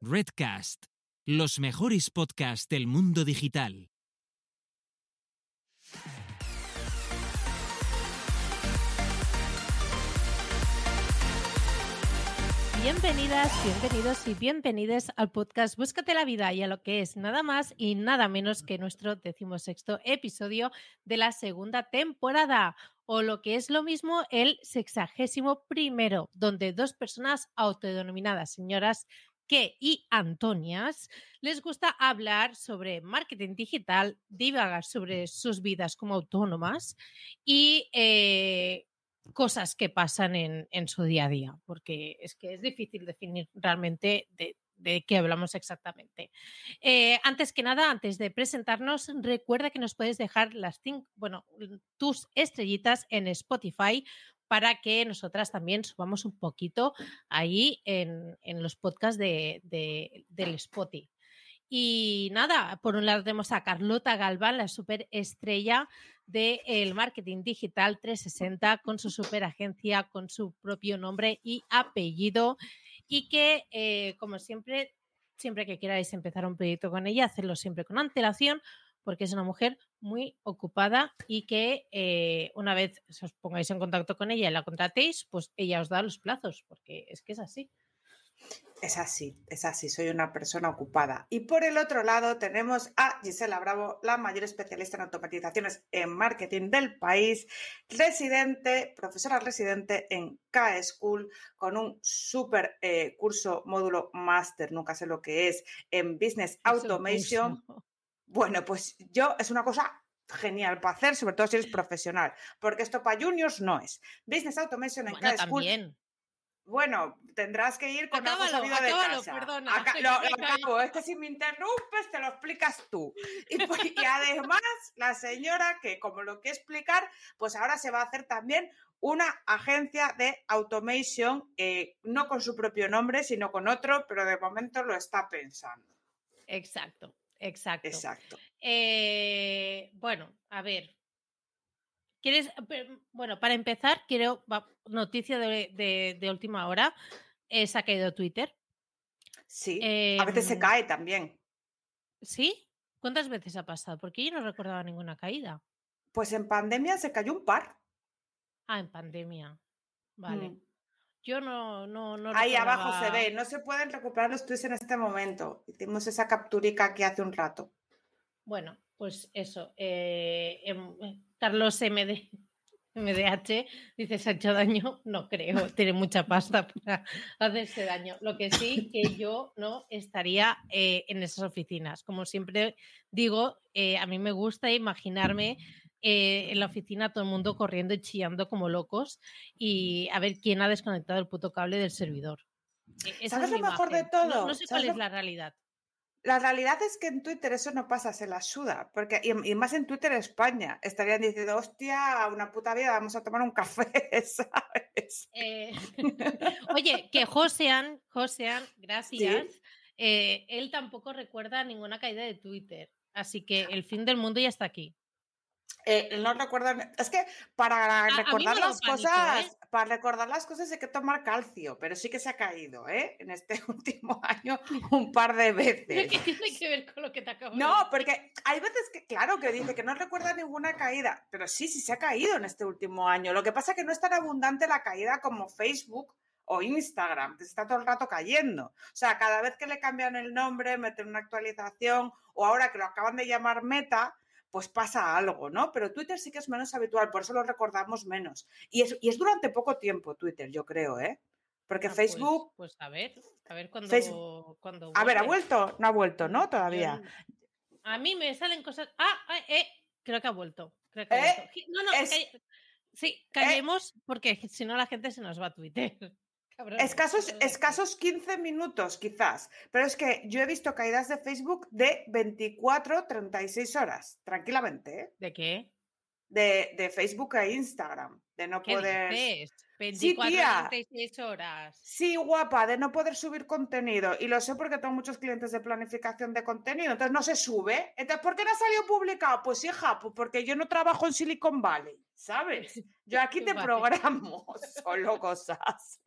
Redcast, los mejores podcasts del mundo digital. Bienvenidas, bienvenidos y bienvenidas al podcast Búscate la vida y a lo que es nada más y nada menos que nuestro decimosexto episodio de la segunda temporada o lo que es lo mismo el sexagésimo primero, donde dos personas autodenominadas señoras que y Antonias les gusta hablar sobre marketing digital, divagar sobre sus vidas como autónomas y eh, cosas que pasan en, en, su día a día, porque es que es difícil definir realmente de, de qué hablamos exactamente. Eh, antes que nada, antes de presentarnos, recuerda que nos puedes dejar las bueno, tus estrellitas en Spotify para que nosotras también subamos un poquito ahí en, en los podcasts de, de, del Spotify. Y nada, por un lado tenemos a Carlota Galván, la superestrella del marketing digital 360, con su superagencia, con su propio nombre y apellido. Y que, eh, como siempre, siempre que queráis empezar un proyecto con ella, hacerlo siempre con antelación, porque es una mujer muy ocupada y que eh, una vez os pongáis en contacto con ella y la contratéis, pues ella os da los plazos, porque es que es así. Es así, es así, soy una persona ocupada. Y por el otro lado tenemos a Gisela Bravo, la mayor especialista en automatizaciones en marketing del país, residente, profesora residente en K-School, con un súper eh, curso, módulo máster, nunca sé lo que es, en Business Automation. Bueno, pues yo es una cosa genial para hacer, sobre todo si eres profesional, porque esto para juniors no es. Business Automation en Bueno, K-School. también. Bueno, tendrás que ir con algo Acábalo, de acábalo, casa. perdona. Acá- lo, lo acabo. Es que si me interrumpes, te lo explicas tú. Y, pues- y además, la señora que, como lo que explicar, pues ahora se va a hacer también una agencia de automation, eh, no con su propio nombre, sino con otro, pero de momento lo está pensando. Exacto, exacto. Exacto. Eh, bueno, a ver. ¿Quieres? Bueno, para empezar, quiero. Noticia de, de- de última hora. eh, se ha caído Twitter. Sí. a veces se Em, cae también. ¿Sí? ¿Cuántas veces ha pasado? Porque yo no recordaba ninguna caída. Pues en pandemia se cayó un par. Ah, en pandemia. Vale. Mm. Yo no, no, no Ahí abajo se ve, no se pueden recuperar los tweets en este momento. Hicimos esa capturica aquí hace un rato. Bueno, pues eso. eh, em, eh, Carlos MD, MDH dice: ¿se ha hecho daño? No creo, tiene mucha pasta para hacerse daño. Lo que sí que yo no estaría eh, en esas oficinas. Como siempre digo, a mí me gusta imaginarme eh, en la oficina todo el mundo corriendo y chillando como locos y a ver quién ha desconectado el puto cable del servidor. E- esa ¿Sabes es lo mejor de imagen. Todo? No, sé ¿Sabes cuál es la realidad. La realidad es que en Twitter eso no pasa, se la suda. Porque, y, y más en Twitter España. Estarían diciendo, hostia, una puta vida, vamos a tomar un café, ¿sabes? Eh, Oye, que Josean, Josean, gracias. eh, él tampoco recuerda ninguna caída de Twitter. Así que el fin del mundo ya está aquí. Eh, no recuerdo. Es que para a recordar las pánico, cosas, ¿eh? para recordar las cosas hay que tomar calcio, pero sí que se ha caído, ¿eh? En este último año un par de veces. ¿Qué tiene que ver con lo que te acabo de No, decir? porque hay veces que, claro, que dice que no recuerda ninguna caída, pero sí, sí se ha caído en este último año. Lo que pasa es que no es tan abundante la caída como Facebook o Instagram, que se está todo el rato cayendo. O sea, cada vez que le cambian el nombre, meten una actualización, o ahora que lo acaban de llamar Meta, pues pasa algo, ¿no? Pero Twitter sí que es menos habitual, por eso lo recordamos menos. Y es, y es durante poco tiempo Twitter, yo creo, ¿eh? Porque Ah, pues- Facebook, Pues, a ver, a ver cuando. Facebook- cuando a ver, ¿ha vuelto? No ha vuelto, ¿no? Todavía. A mí me salen cosas. Ah, ah, eh, creo que ha vuelto. Creo que ha Eh. No, no, es- Sí, callemos porque si no la gente se nos va a Twitter. Cabrones, Escasos, escasos 15 minutos, quizás. Pero es que yo he visto caídas de Facebook de 24, 36 horas, tranquilamente, ¿eh? ¿De qué? De, de Facebook e Instagram. De no ¿Qué poder. dices? Sí, 24 tía. 36 horas. Sí, guapa, de no poder subir contenido. Y lo sé porque tengo muchos clientes de planificación de contenido. Entonces no se sube. Entonces, ¿por qué no ha salido publicado? Pues hija, pues porque yo no trabajo en Silicon Valley, ¿sabes? Yo aquí te programo solo cosas.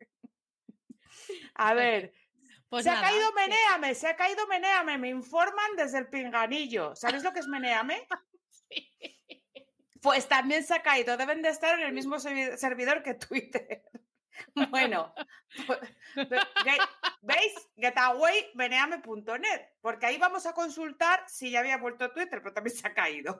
A ver, Pues se ha caído que- Menéame, se ha caído Menéame, me informan desde el pinganillo. ¿Sabéis lo que es Menéame? Pues también se ha caído, deben de estar en el mismo servi- servidor que Twitter. Bueno, pues, ¿veis? Getawaymeneame.net, porque ahí vamos a consultar si ya había vuelto Twitter, pero también se ha caído.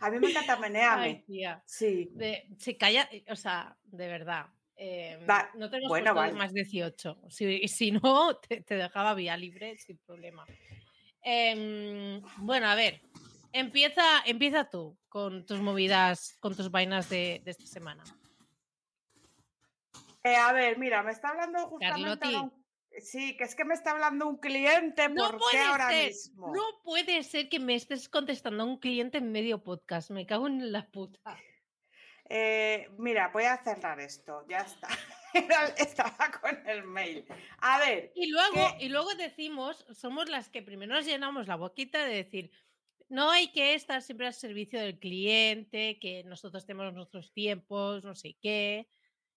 A mí me encanta tía. Sí. De, se calla, o sea, de verdad. eh, Va- no tenemos bueno, vale. más 18. Si, si no, te, te dejaba vía libre sin problema. Em, bueno, a ver. Empieza, empieza tú con tus movidas, con tus vainas de, de esta semana. Eh, a ver, mira, me está hablando justamente Carlotti. un- Sí, que es que me está hablando un cliente, No ¿por puede qué ahora ser, mismo? No puede ser que me estés contestando a un cliente en medio podcast. Me cago en la puta. Eh, mira, voy a cerrar esto, ya está. Estaba con el mail. A ver, Y luego, y luego decimos, somos las que primero nos llenamos la boquita de decir, no hay que estar siempre al servicio del cliente, que nosotros tenemos nuestros tiempos, no sé qué.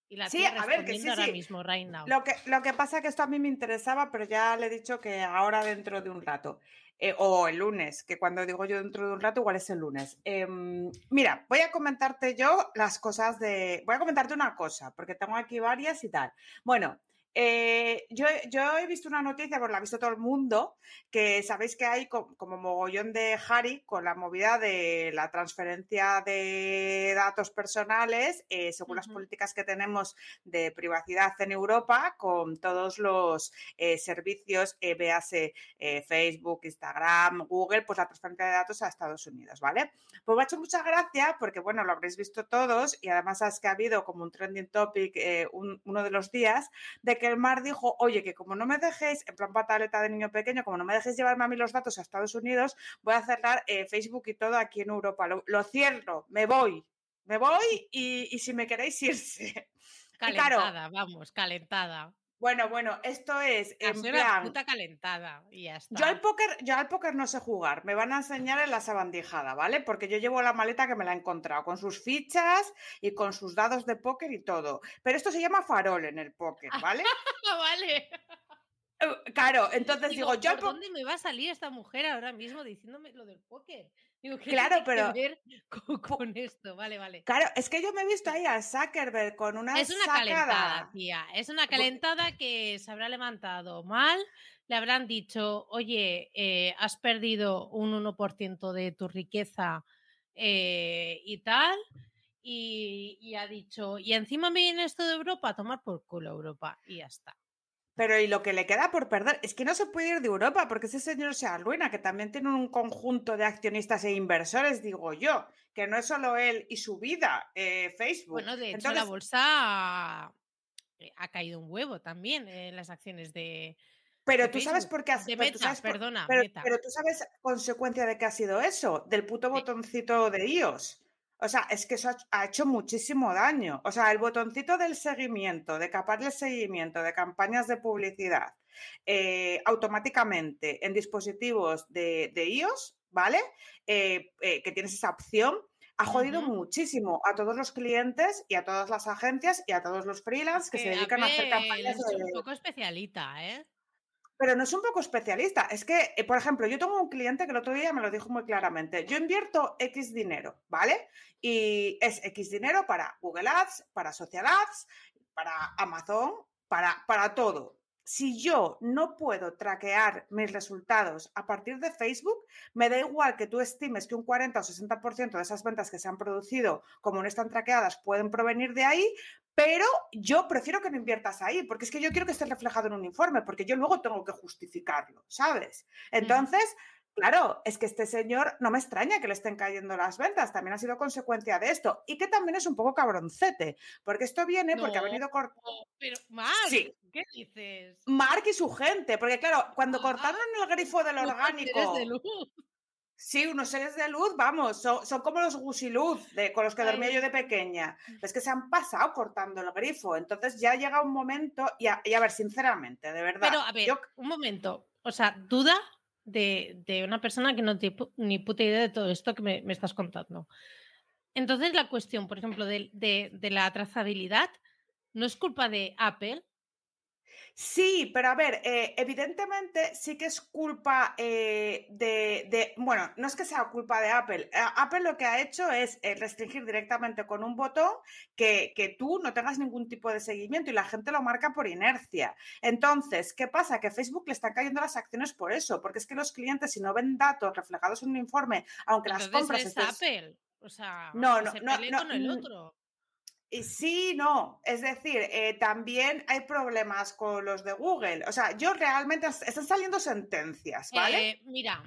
Y la Sí, a ver, que sí, ahora sí. mismo, right now. Lo que, lo que pasa que esto a mí me interesaba, pero ya le he dicho que ahora dentro de un rato. eh, o el lunes, que cuando digo yo dentro de un rato, igual es el lunes. Em, mira, voy a comentarte yo las cosas de. Voy a comentarte una cosa, porque tengo aquí varias y tal. Bueno. Eh, yo, yo he visto una noticia, pues la ha visto todo el mundo, que sabéis que hay co- como mogollón de Harry con la movida de la transferencia de datos personales eh, según las políticas que tenemos de privacidad en Europa con todos los eh, servicios, véase Facebook, Instagram, Google, pues la transferencia de datos a Estados Unidos, ¿vale? Pues me ha hecho mucha gracia porque, bueno, lo habréis visto todos y además es que ha habido como un trending topic un- uno de los días de que el mar dijo, oye, que como no me dejéis, en plan pataleta de niño pequeño, como no me dejéis llevarme a mí los datos a Estados Unidos, voy a cerrar eh, Facebook y todo aquí en Europa. Lo, cierro, me voy. Me voy y, y si me queréis irse. Calentada, vamos, calentada. Bueno, bueno, esto es Ha en sido una plan. puta calentada. Y ya está. Yo al póker, yo al póker no sé jugar, me van a enseñar en la sabandijada, ¿vale? Porque yo llevo la maleta que me la he encontrado, con sus fichas y con sus dados de póker y todo. Pero esto se llama farol en el póker, ¿vale? Ah, vale. Eh, Claro, entonces digo, yo ¿por po- dónde me va a salir esta mujer ahora mismo diciéndome lo del póker? Digo, ¿qué Claro, pero- que ver con, con esto? Vale, vale. Claro, es que yo me he visto ahí a Zuckerberg con una Es una sacada. calentada, tía. Es una calentada que se habrá levantado mal. Le habrán dicho, oye, eh, has perdido un 1% de tu riqueza eh, y tal. Y, y ha dicho, y encima me viene esto de Europa, a tomar por culo Europa. Y ya está. Pero y lo que le queda por perder es que no se puede ir de Europa porque ese señor se arruina, que también tiene un conjunto de accionistas e inversores, digo yo, que no es solo él y su vida, eh, Facebook. Bueno, de hecho, la Entonces, bolsa ha, eh, ha caído un huevo también en las acciones de, pero de tú sabes por qué sabes por- perdona, pero, Meta. pero tú sabes consecuencia de qué ha sido eso, del puto botoncito de iOS. O sea, es que eso ha, hecho muchísimo daño. O sea, el botoncito del seguimiento, de capar el seguimiento de campañas de publicidad eh, automáticamente en dispositivos de, de iOS, ¿vale? Eh, eh, que tienes esa opción, ha jodido muchísimo a todos los clientes y a todas las agencias y a todos los freelance que, se dedican a hacer campañas es de, un poco especialita, ¿eh? Pero no es un poco especialista. Es que, eh, por ejemplo, yo tengo un cliente que el otro día me lo dijo muy claramente. Yo invierto X dinero, ¿vale? Y es X dinero para Google Ads, para Social Ads, para Amazon, para, para todo. Si yo no puedo traquear mis resultados a partir de Facebook, me da igual que tú estimes que un 40 o 60% de esas ventas que se han producido, como no están traqueadas, pueden provenir de ahí, pero yo prefiero que no inviertas ahí, porque es que yo quiero que esté reflejado en un informe, porque yo luego tengo que justificarlo, ¿sabes? Entonces, claro, es que este señor no me extraña que le estén cayendo las ventas, también ha sido consecuencia de esto, y que también es un poco cabroncete, porque esto viene porque ha venido cort- Pero, Marc, Sí. ¿qué dices? Mark y su gente, porque claro, cuando Ah, cortaron el grifo del Unos seres orgánico, de luz. Sí, unos seres de luz, vamos, son, son como los gusiluz de, con los que dormía Ay. yo de pequeña. Es que se han pasado cortando el grifo, entonces ya llega un momento, y a, y a ver, sinceramente, de verdad, Pero, a ver, yo- un momento. O sea, duda de, de una persona que no tiene ni puta idea de todo esto que me, me estás contando. Entonces, la cuestión, por ejemplo, de, de- de la trazabilidad ¿No es culpa de Apple? Sí, pero a ver, eh, evidentemente sí que es culpa eh, de, bueno, no es que sea culpa de Apple. Apple lo que ha hecho es eh, restringir directamente con un botón que, que, tú no tengas ningún tipo de seguimiento y la gente lo marca por inercia. Entonces, ¿qué pasa? Que Facebook le están cayendo las acciones por eso, porque es que los clientes si no ven datos reflejados en un informe, aunque las compras... Es Apple. O sea, no, no, no, con el otro. Y sí, no. Es decir, eh, también hay problemas con los de Google. O sea, yo realmente están saliendo sentencias, ¿vale? Eh, mira.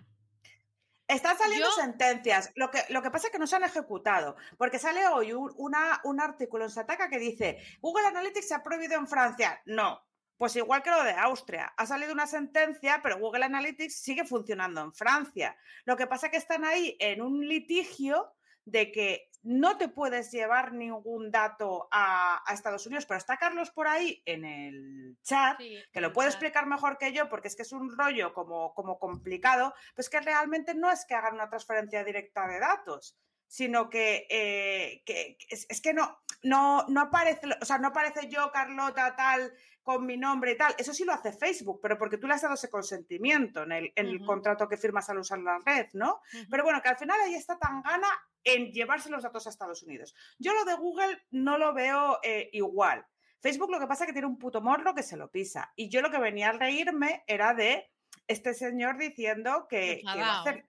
Están saliendo sentencias. Lo que, lo que pasa es que no se han ejecutado. Porque sale hoy un, una, un artículo en Sataka que dice: Google Analytics se ha prohibido en Francia. No. Pues igual que lo de Austria. Ha salido una sentencia, pero Google Analytics sigue funcionando en Francia. Lo que pasa es que están ahí en un litigio de que no te puedes llevar ningún dato a, Estados Unidos, pero está Carlos por ahí en el chat, que lo puede explicar mejor que yo, porque es que es un rollo como, como complicado, pues que realmente no es que hagan una transferencia directa de datos, sino que, eh, es, que no, no, no aparece, o sea, no aparece yo, Carlota, tal, con mi nombre y tal. Eso sí lo hace Facebook, pero porque tú le has dado ese consentimiento en el, en el contrato que firmas al usar la red, ¿no? Pero bueno, que al final ahí está tan gana en llevarse los datos a Estados Unidos. Yo lo de Google no lo veo eh, igual. Facebook lo que pasa es que tiene un puto morro que se lo pisa. Y yo lo que venía a reírme era de este señor diciendo que, va a hacer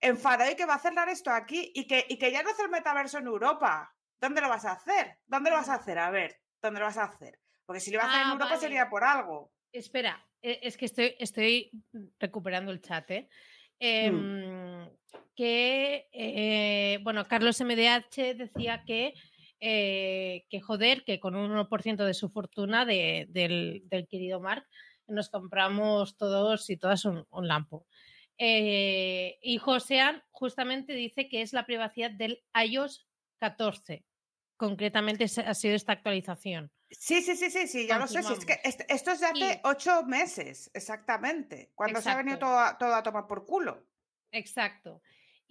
enfadado y que va a cerrar esto aquí y que, y que ya no hace el metaverso en Europa. ¿Dónde lo vas a hacer? ¿Dónde lo vas a hacer? A ver, ¿dónde lo vas a hacer? Porque si lo va a hacer en ah, Europa sería por algo. Espera, e, es que estoy, estoy recuperando el chat, ¿eh? Mm. Em, que, eh, bueno, Carlos MDH decía que, eh, que joder, que con un 1% de su fortuna del, querido Mark nos compramos todos y todas un, lampo. Eh, y Josean justamente dice que es la privacidad del iOS 14. Concretamente ha sido esta actualización. Sí, sí, sí, sí, sí, ya lo sé. es que esto es de hace ocho meses, exactamente. Cuando se ha venido todo a tomar por culo. Exacto.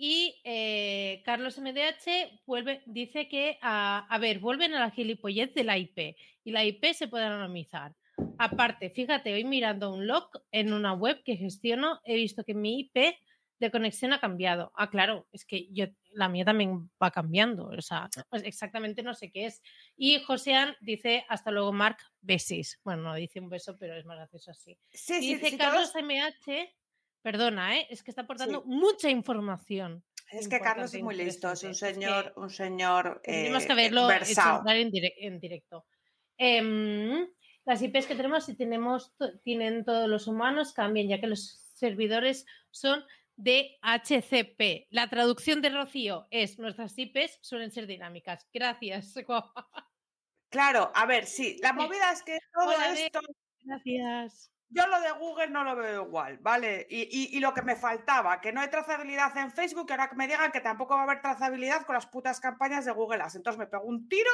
Y eh, Carlos MDH vuelve, dice que, a, ver, vuelven a la gilipollez de la IP y la IP se puede anonimizar. Aparte, fíjate, hoy mirando un log en una web que gestiono, he visto que mi IP de conexión ha cambiado. Ah, claro, es que yo, la mía también va cambiando, o sea, pues exactamente no sé qué es. Y Josean dice, hasta luego, Mark, besis. Bueno, no dice un beso, pero es más gracioso así. Sí, dice Carlos MH Perdona, ¿eh? es que está aportando mucha información. Es que Carlos es muy listo, es un señor, un señor. tenemos que verlo en, directo. Em, las IPs que tenemos, si tenemos, tienen todos los humanos, cambian, ya que los servidores son de HCP. La traducción de Rocío es nuestras IPs suelen ser dinámicas. Gracias, Claro, a ver, sí, la movida es que todo esto. Gracias. Yo lo de Google no lo veo igual, ¿vale? Y, lo que me faltaba, que no hay trazabilidad en Facebook, que ahora que me digan que tampoco va a haber trazabilidad con las putas campañas de Google Ads. Entonces me pego un tiro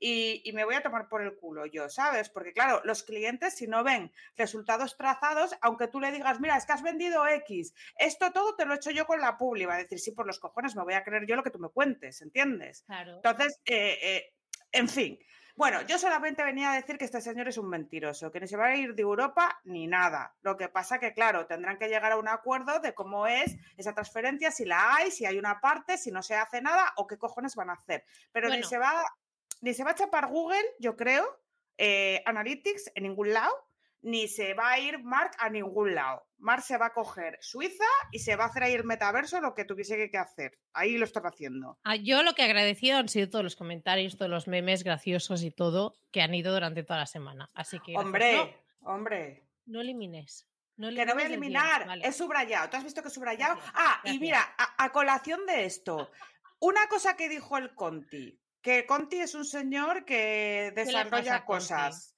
y, me voy a tomar por el culo yo, ¿sabes? Porque claro, los clientes si no ven resultados trazados, aunque tú le digas, mira, es que has vendido X, esto todo te lo he hecho yo con la publi, va a decir, sí, por los cojones, me voy a creer yo lo que tú me cuentes, ¿entiendes? Claro. Entonces, eh, eh, en fin. Bueno, yo solamente venía a decir que este señor es un mentiroso, que no se va a ir de Europa ni nada. Lo que pasa que, claro, tendrán que llegar a un acuerdo de cómo es esa transferencia, si la hay, si hay una parte, si no se hace nada o qué cojones van a hacer. Pero ni, se va, ni se va a chapar Google, yo creo, eh, Analytics en ningún lado, ni se va a ir Mark a ningún lado. Mark se va a coger Suiza y se va a hacer ahí el metaverso lo que tuviese que hacer. Ahí lo están haciendo. Ah, yo lo que he agradecido han sido todos los comentarios, todos los memes graciosos y todo que han ido durante toda la semana. Así que. Hombre, hombre. No elimines. No que no voy a eliminar, es subrayado. ¿Tú has visto que es subrayado? ah, y mira, a, colación de esto, una cosa que dijo el Conti, que Conti es un señor que desarrolla cosas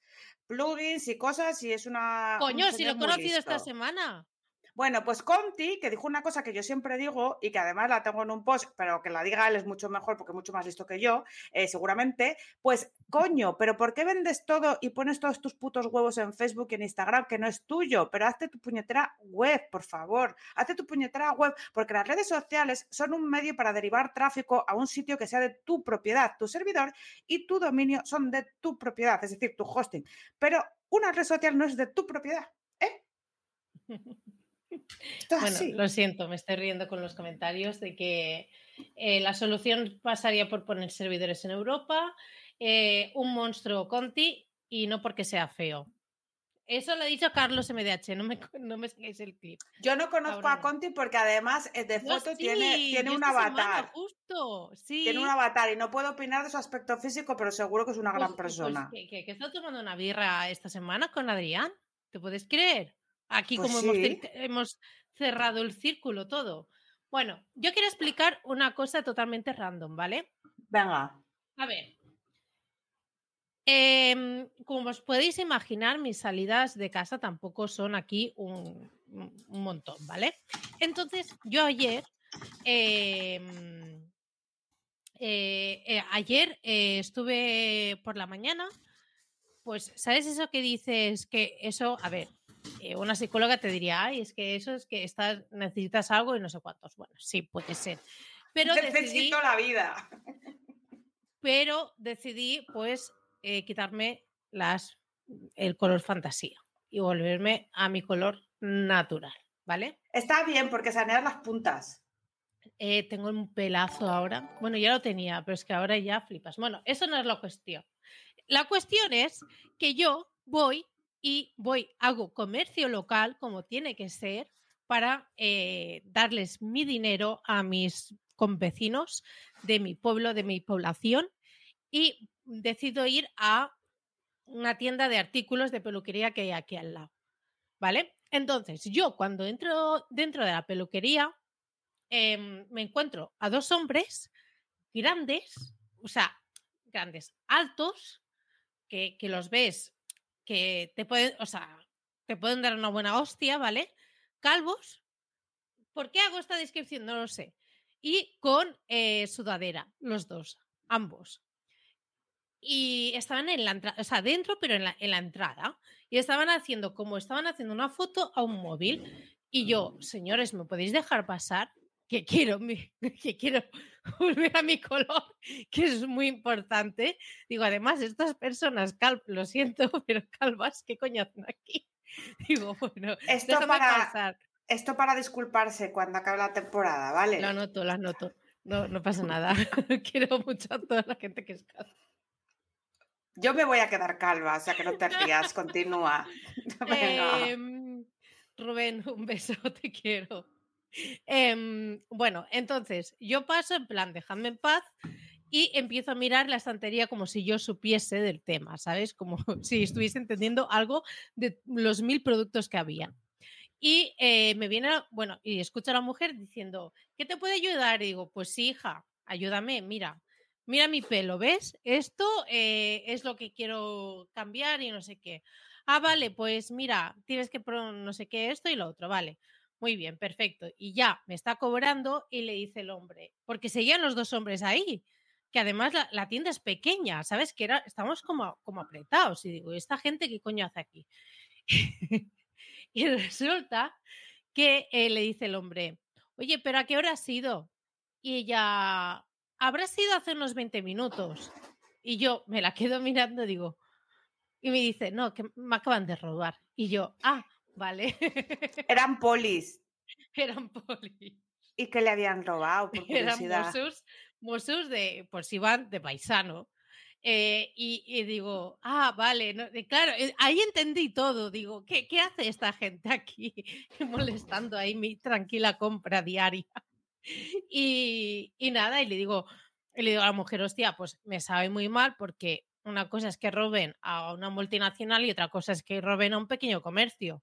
plugins y cosas y es una... Coño, si lo he conocido esta semana. Bueno, pues Conti, que dijo una cosa que yo siempre digo y que además la tengo en un post, pero que la diga él es mucho mejor porque mucho más listo que yo, eh, seguramente, pues coño, pero ¿por qué vendes todo y pones todos tus putos huevos en Facebook y en Instagram que no es tuyo? Pero hazte tu puñetera web, por favor, hazte tu puñetera web, porque las redes sociales son un medio para derivar tráfico a un sitio que sea de tu propiedad, tu servidor y tu dominio son de tu propiedad, es decir, tu hosting. Pero una red social no es de tu propiedad, ¿eh? bueno, lo siento, me estoy riendo con los comentarios de que eh, la solución pasaría por poner servidores en Europa, eh, un monstruo Conti y no porque sea feo. Eso lo ha dicho Carlos MDH, no me, no me saquéis el clip. Yo no conozco a Conti porque además eh, de foto tiene, tiene un avatar. justo, sí. Tiene un avatar y no puedo opinar de su aspecto físico, pero seguro que es una gran pues, pues, persona. que, que, que, está tomando una birra esta semana con Adrián, ¿te puedes creer? Aquí Pues como hemos, hemos cerrado el círculo todo. Bueno, yo quiero explicar una cosa totalmente random, ¿vale? Venga. A ver. Em, como os podéis imaginar, mis salidas de casa tampoco son aquí un, un montón, ¿vale? Entonces, yo ayer, em, eh, eh, ayer eh, estuve por la mañana, pues, ¿sabes eso que dices? Que eso, a ver, eh, una psicóloga te diría, ay, es que eso es que estás, necesitas algo y no sé cuántos. Bueno, sí, puede ser. Pero Necesito decidí, la vida. pero decidí, pues, eh, quitarme las, el color fantasía y volverme a mi color natural, ¿vale? Está bien porque saneas las puntas. Eh, tengo un pelazo ahora. Bueno, ya lo tenía, pero es que ahora ya flipas. Bueno, eso no es la cuestión. La cuestión es que yo voy y voy, hago comercio local como tiene que ser para eh, darles mi dinero a mis convecinos de mi pueblo, de mi población y decido ir a una tienda de artículos de peluquería que hay aquí al lado. ¿Vale? Entonces, yo cuando entro dentro de la peluquería, eh, me encuentro a dos hombres grandes, o sea, grandes, altos, que, que los ves que te pueden, o sea, te pueden dar una buena hostia, ¿vale? Calvos. ¿Por qué hago esta descripción? No lo sé. Y con eh, sudadera, los dos, ambos. Y estaban en la entrada, o sea, dentro, pero en la, en la entrada. Y estaban haciendo, como estaban haciendo una foto a un móvil. Y yo, señores, ¿me podéis dejar pasar? Que quiero, que quiero volver a mi color, que es muy importante. Digo, además, estas personas, cal- lo siento, pero calvas, ¿qué coño hacen aquí? Digo, bueno, Esto para, pasar. esto para disculparse cuando acabe la temporada, ¿vale? Lo anoto, lo anoto. No, no pasa nada. Quiero mucho a toda la gente que es calva. Yo me voy a quedar calva, o sea que no te rías, continúa. Em, Rubén, un beso, te quiero. Em, bueno, entonces yo paso en plan, dejadme en paz y empiezo a mirar la estantería como si yo supiese del tema, ¿sabes? Como si estuviese entendiendo algo de los mil productos que había. Y eh, me viene, bueno, y escucho a la mujer diciendo, ¿qué te puede ayudar? Y digo, pues sí, hija, ayúdame, mira, mira mi pelo, ¿ves? Esto eh, es lo que quiero cambiar y no sé qué. Ah, vale, pues mira, tienes que no sé qué, esto y lo otro, vale. Muy bien, perfecto. Y ya me está cobrando y le dice el hombre, porque seguían los dos hombres ahí, que además la, tienda es pequeña, ¿sabes? Que era, estamos como, como apretados. Y digo, ¿y esta gente qué coño hace aquí? y resulta que eh, le dice el hombre, oye, pero ¿a qué hora has ido? Y ella, habrá sido hace unos 20 minutos. Y yo me la quedo mirando, digo, y me dice, no, que me acaban de robar. Y yo, ah, vale. Eran polis. Eran poli. ¿Y que le habían robado? Por Eran curiosidad. Mossos, Mossos de, pues iban de paisano. Eh, y, y digo, ah, vale, no, claro, eh, ahí entendí todo. Digo, ¿qué, qué hace esta gente aquí molestando ahí mi tranquila compra diaria? Y, y nada, y le digo, y le digo a la mujer, hostia, pues me sabe muy mal porque una cosa es que roben a una multinacional y otra cosa es que roben a un pequeño comercio.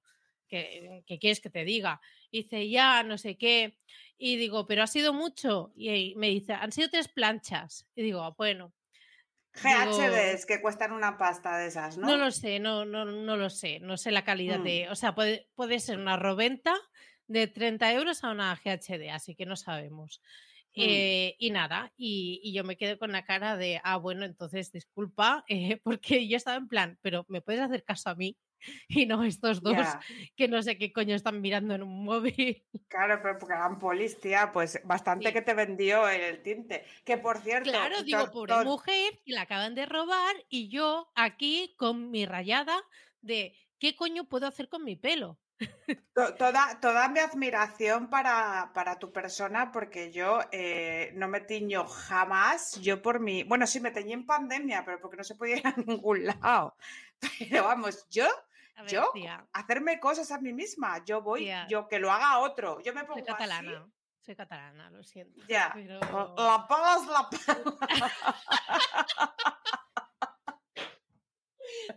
¿Qué, qué quieres que te diga? Y dice, ya, no sé qué. Y digo, ¿pero ha sido mucho? Y me dice, han sido tres planchas. Y digo, "Ah, bueno, GHDs que cuestan una pasta de esas, ¿no? no lo sé, no, no, no lo sé, no sé la calidad Mm. de, o sea, puede, puede ser una roventa de 30 euros a una GHD, así que no sabemos. Mm. Eh, y nada, y, y yo me quedé con la cara de, ah, bueno, entonces disculpa, eh, porque yo estaba en plan, pero ¿me puedes hacer caso a mí? Y no estos dos que no sé qué coño están mirando en un móvil. Claro, pero porque eran polis, tía, pues bastante Sí. que te vendió el tinte. Que por cierto, Claro, digo, pobre mujer, que la acaban de robar y yo aquí con mi rayada de qué coño puedo hacer con mi pelo. to- toda, toda mi admiración para, para tu persona, porque yo eh, no me tiño jamás, yo por mi, bueno, sí me teñí en pandemia, pero porque no se podía ir a ningún lado. Pero vamos, yo A ver, ¿Yo? tía, hacerme cosas a mí misma, yo voy, Tía. yo que lo haga otro, yo me pongo soy así, catalana. Soy catalana, lo siento. ya, pero- la pala es la pala.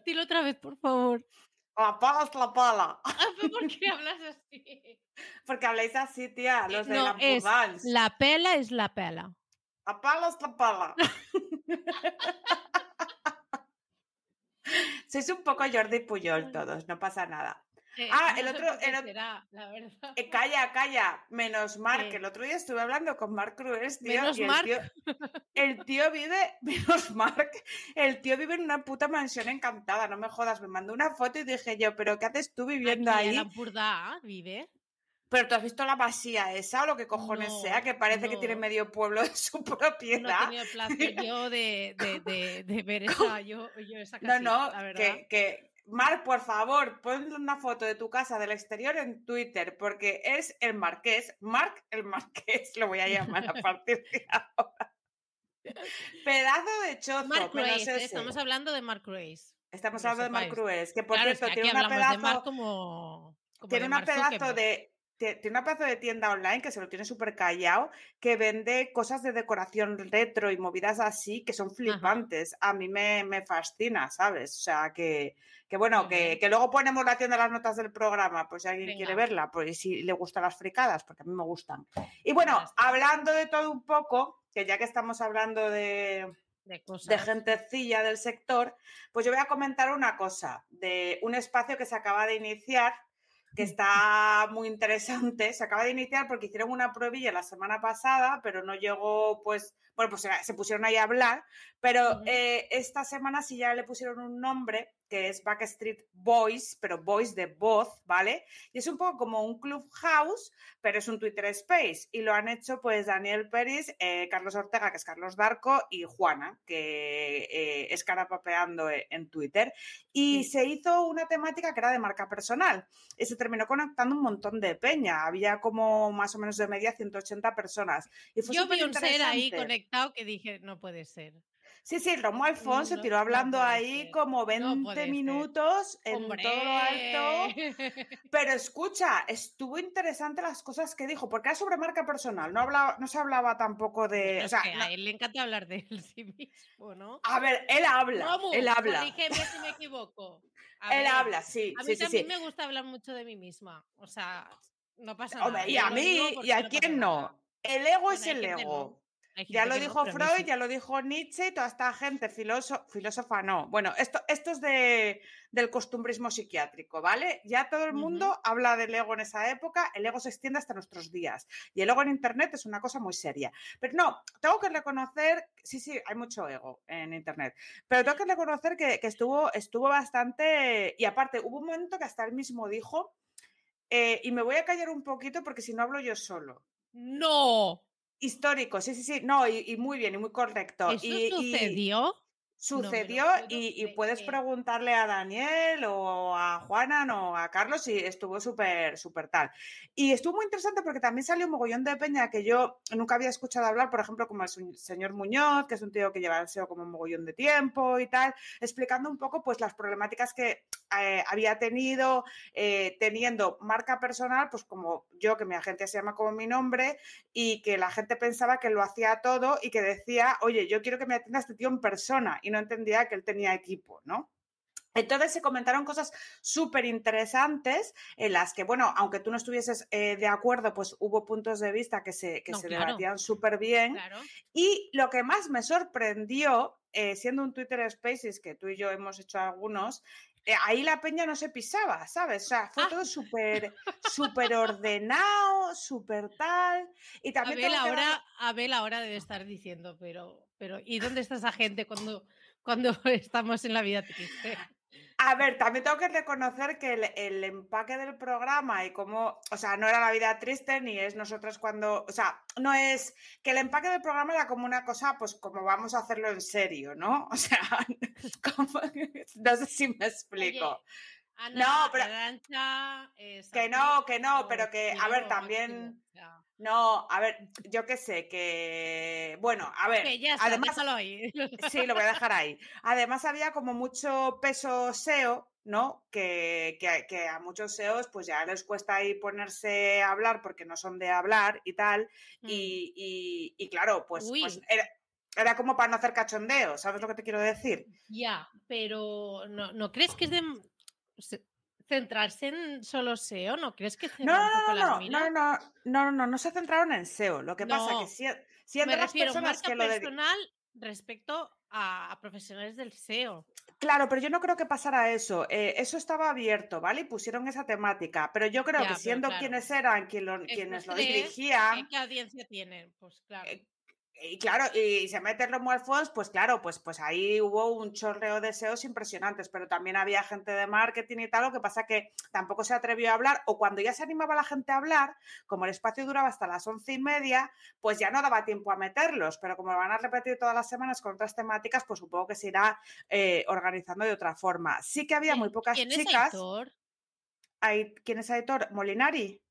Dilo otra vez, por favor. La pala es la pala. ¿Por qué hablas así? Porque habláis así, tía, Eh, los de no, la. La pela es la pela. La pala es la pala. Sois un poco Jordi Puyol todos, no pasa nada. Eh, Ah, el otro- el será, la verdad. Eh, calla, calla, menos Marc. ¿Qué? El otro día estuve hablando con Marc Crues, tío. Menos y el. Tío, el tío vive, menos Marc, el tío vive en una puta mansión encantada, no me jodas. Me mandó una foto y dije yo, ¿pero qué haces tú viviendo Aquí ahí? en Ampurdá vive. Pero tú has visto la masía esa o lo que cojones No, sea, que parece que tiene medio pueblo de su No he propiedad. tenido el placer yo de, de, de, de ver esa, yo, yo esa No, casita, no, la verdad. que, que Marc, por favor, pon una foto de tu casa del exterior en Twitter, porque es el marqués, Marc el marqués, lo voy a llamar a partir de ahora. Pedazo de chozo, Mark Cruise, ¿eh? estamos hablando de Mark Cruise. Estamos hablando de sepáis. Crues, que por claro, es cierto que tiene una hablamos de Mark pedazo, como, como tiene Mark pedazo de tiene una pedazo de tienda online que se lo tiene súper callado, que vende cosas de decoración retro y movidas así que son flipantes. A mí me, me fascina, ¿sabes? O sea, que, que bueno, que, que luego ponemos la tienda las notas del programa, pues si alguien quiere verla, pues si le gustan las fricadas, porque a mí me gustan. Y bueno, hablando de todo un poco, que ya que estamos hablando de, de cosas. de gentecilla del sector, pues yo voy a comentar una cosa de un espacio que se acaba de iniciar, que está muy interesante. Se acaba de iniciar porque hicieron una pruebilla la semana pasada, pero no llegó, pues, bueno, pues se- se pusieron ahí a hablar, pero Ujú. eh, esta semana sí ya le pusieron un nombre que es Backstreet Boys, pero Boys de voz, ¿vale? Y es un poco como un clubhouse, pero es un Twitter Space. Y lo han hecho pues Daniel Peris, eh, Carlos Ortega, que es Carlos Darco, y Juana, que eh, es carapapeando e- en Twitter. Y Sí. se hizo una temática que era de marca personal. Y se terminó conectando un montón de peña. Había como más o menos de media 180 personas. Y fue Yo vi un ser ahí superinteresante. Que dije, no puede ser. Sí, sí, Romo Alfón se No, tiró hablando ahí ser. como No 20 puede ser. minutos en ¡Hombre! todo lo alto. Pero escucha, estuvo interesante las cosas que dijo, porque era sobre marca personal, no, hablaba, no se hablaba tampoco de... O sea, que a él le encanta hablar de él sí mismo, ¿no? a ver, él habla, él habla, corrígeme si me equivoco. A él ver, habla, sí, A mí sí, también sí. me gusta hablar mucho de mí misma. O sea, no pasa nada. Hombre, y a mí, y a quién no. El ego es el ego. Ya lo no, dijo Freud, ya lo dijo Nietzsche y toda esta gente, filóso- filósofa no. Bueno, esto, esto es de, del costumbrismo psiquiátrico, ¿vale? Ya todo el mundo habla del ego en esa época, el ego se extiende hasta nuestros días. Y el ego en Internet es una cosa muy seria. Pero no, tengo que reconocer, sí, sí, hay mucho ego en Internet, pero tengo que reconocer que, que estuvo, estuvo bastante... Y aparte, hubo un momento que hasta él mismo dijo, eh, y me voy a callar un poquito porque si no hablo yo solo. ¡No! Histórico, sí, sí, sí, no, y, y muy bien, y muy correcto. ¿Eso y, sucedió? Sucedió y, puedes preguntarle a Daniel o a Juana o a Carlos y estuvo súper, súper tal. Y estuvo muy interesante porque también salió un mogollón de peña que yo nunca había escuchado hablar, por ejemplo, como el señor Muñoz, que es un tío que lleva el SEO como un mogollón de tiempo y tal, explicando un poco pues las problemáticas que eh, había tenido eh, teniendo marca personal, pues como yo, que mi agencia se llama como mi nombre, y que la gente pensaba que lo hacía todo y que decía, oye, yo quiero que me atienda este tío en persona, y no entendía que él tenía equipo, ¿no? Entonces se comentaron cosas súper interesantes en las que, bueno, aunque tú no estuvieses eh, de acuerdo, pues hubo puntos de vista que se, que No, se claro. debatían súper bien. Claro. Y lo que más me sorprendió, eh, siendo un Twitter Spaces, que tú y yo hemos hecho algunos, eh, ahí la peña no se pisaba, ¿sabes? O sea, fue Ah. todo súper súper ordenado, súper tal. Y también Abel ahora, Abel ahora debe estar diciendo, pero, pero ¿y dónde está esa gente cuando, cuando estamos en la vida triste? A ver, también tengo que reconocer que el, el empaque del programa y cómo, o sea, no era la vida triste ni es nosotros cuando, o sea, no es que el empaque del programa era como una cosa, pues como vamos a hacerlo en serio, ¿no? O sea, como- no sé si me explico. Ana, No, pero- eh, Que no, que no, pero que, a ver, también, no, a ver, yo qué sé, que, bueno, a ver, que ya está, además, déjalo ahí. Sí, lo voy a dejar ahí. Además, había como mucho peso SEO, ¿no? Que, que- que a muchos SEOs pues ya les cuesta ahí ponerse a hablar porque no son de hablar y tal. Mm. Y, y- y claro, pues, pues era, era como para no hacer cachondeo, ¿sabes lo que te quiero decir? Ya, pero ¿no, ¿no crees que es de centrarse en solo SEO? ¿No crees que No, no, no, no, no, no, no, no, no, no se centraron en SEO. Lo que pasa No, que si, siendo Me las refiero personas marca que lo personal respecto a, a profesionales del SEO. Claro, pero yo no creo que pasara eso. Eh, eso estaba abierto, ¿vale? Y pusieron esa temática. Pero yo creo Ya, que siendo claro. quienes eran quien lo- Estos quienes lo dirigían, ¿Qué, qué audiencia tienen? Pues claro. Eh, y claro, y se mete Romuald Alfons, pues claro, pues, pues ahí hubo un chorreo de SEOs impresionantes, pero también había gente de marketing y tal, lo que pasa que tampoco se atrevió a hablar, o cuando ya se animaba la gente a hablar, como el espacio duraba hasta las once y media, pues ya no daba tiempo a meterlos, pero como lo van a repetir todas las semanas con otras temáticas, pues supongo que se irá eh, organizando de otra forma. Sí que había muy pocas ¿Quién es chicas. Aitor? Hay- ¿Quién es Aitor? ¿Molinari?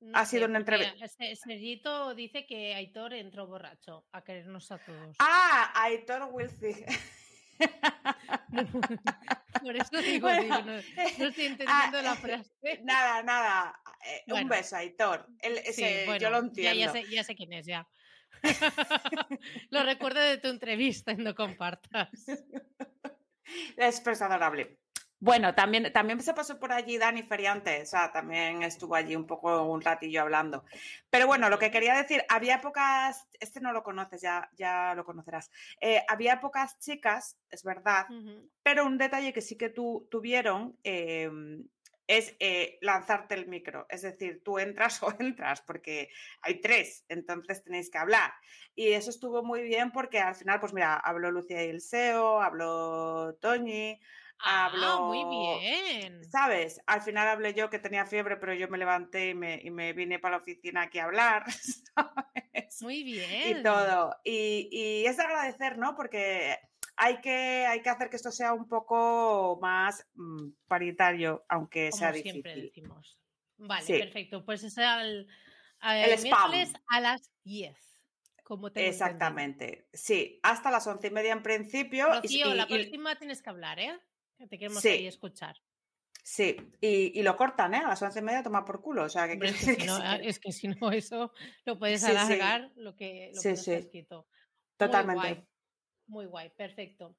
No Ha sido una entrevista. Se- Sergito dice que Aitor entró borracho a querernos a todos. Ah, Aitor Wilci. Por eso digo, Bueno, digo, no, no estoy ah, entendiendo la frase. Nada, nada. eh, Un beso, Aitor. Sí, bueno, yo lo entiendo. Ya, sé, ya sé quién es, ya. lo recuerdo de tu entrevista y no compartas. Es pues adorable. Bueno, también, también se pasó por allí Dani Feriante, o sea, también estuvo allí un poco un ratillo hablando. Pero bueno, lo que quería decir, había pocas, este no lo conoces, ya, ya lo conocerás. Eh, había pocas chicas, es verdad, pero un detalle que sí que tu- tuvieron eh, es eh, lanzarte el micro. Es decir, tú entras o entras, porque hay tres, entonces tenéis que hablar. Y eso estuvo muy bien porque al final, pues mira, habló Lucía y el SEO, habló Ah, muy bien. ¿Sabes? Al final hablé yo que tenía fiebre, pero yo me levanté y me, y me vine para la oficina aquí a hablar, ¿sabes? Muy y bien. todo. Y, y es de agradecer, ¿no? Porque hay que, hay que hacer que esto sea un poco más mm, paritario, aunque sea Como siempre difícil. decimos. Vale, Sí. perfecto. Pues es al, El el miércoles spam. a las 10. Como entendido. Exactamente. Sí, hasta las once y media en principio. y- Rocío, y- la y- próxima tienes que hablar, ¿eh? Que te queremos Sí. ahí escuchar. sí, y, y lo cortan, ¿eh? A las once y media toma por culo. O sea, que Hombre, quiero es, que decir si que no, sí ah, es que si no, eso lo puedes alargar lo que, lo que sí. escrito. Totalmente. Muy guay, muy guay, perfecto.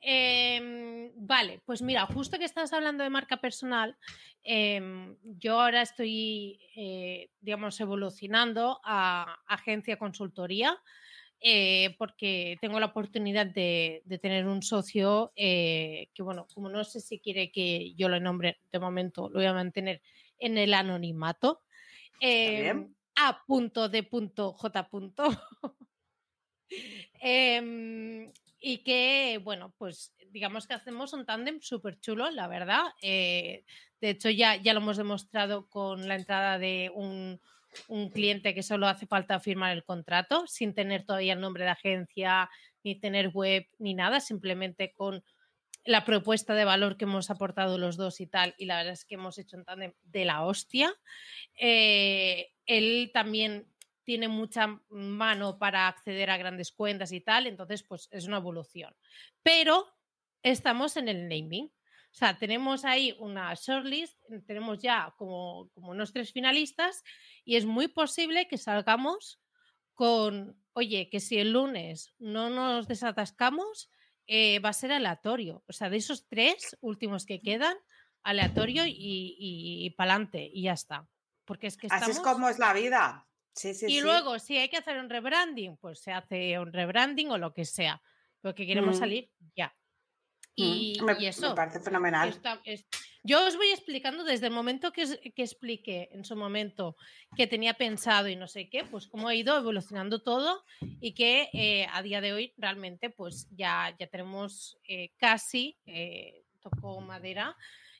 Em, vale, pues mira, justo que estás hablando de marca personal, em, yo ahora estoy, eh, digamos, evolucionando a agencia consultoría. Eh, porque tengo la oportunidad de, de tener un socio que, bueno, como no sé si quiere que yo lo nombre de momento, lo voy a mantener en el anonimato. bien. A.D.J. Em, y que, bueno, pues digamos que hacemos un tándem súper chulo, la verdad. Eh, de hecho, ya, ya lo hemos demostrado con la entrada de un, un, cliente que solo hace falta firmar el contrato sin tener todavía el nombre de agencia, ni tener web, ni nada, simplemente con la propuesta de valor que hemos aportado los dos y tal. Y la verdad es que hemos hecho un tándem de la hostia. Eh, él también tiene mucha mano para acceder a grandes cuentas y tal, entonces pues es una evolución. Pero estamos en el naming. O sea, tenemos ahí una shortlist, tenemos ya como, como unos tres finalistas y es muy posible que salgamos con, oye, que si el lunes no nos desatascamos, eh, va a ser aleatorio. O sea, de esos tres últimos que quedan, aleatorio y, y, y para adelante y ya está. Porque es que estamos... Así es como es la vida. Sí, sí, y sí. luego, si hay que hacer un rebranding, pues se hace un rebranding o lo que sea. Porque queremos Mm. salir ya. Y, Mm, me, y me eso. parece fenomenal. Está- es- yo os voy explicando desde el momento que, que expliqué en su momento que tenía pensado y no sé qué, pues cómo ha ido evolucionando todo y que eh, a día de hoy realmente pues ya, ya tenemos eh, casi, eh, tocó madera,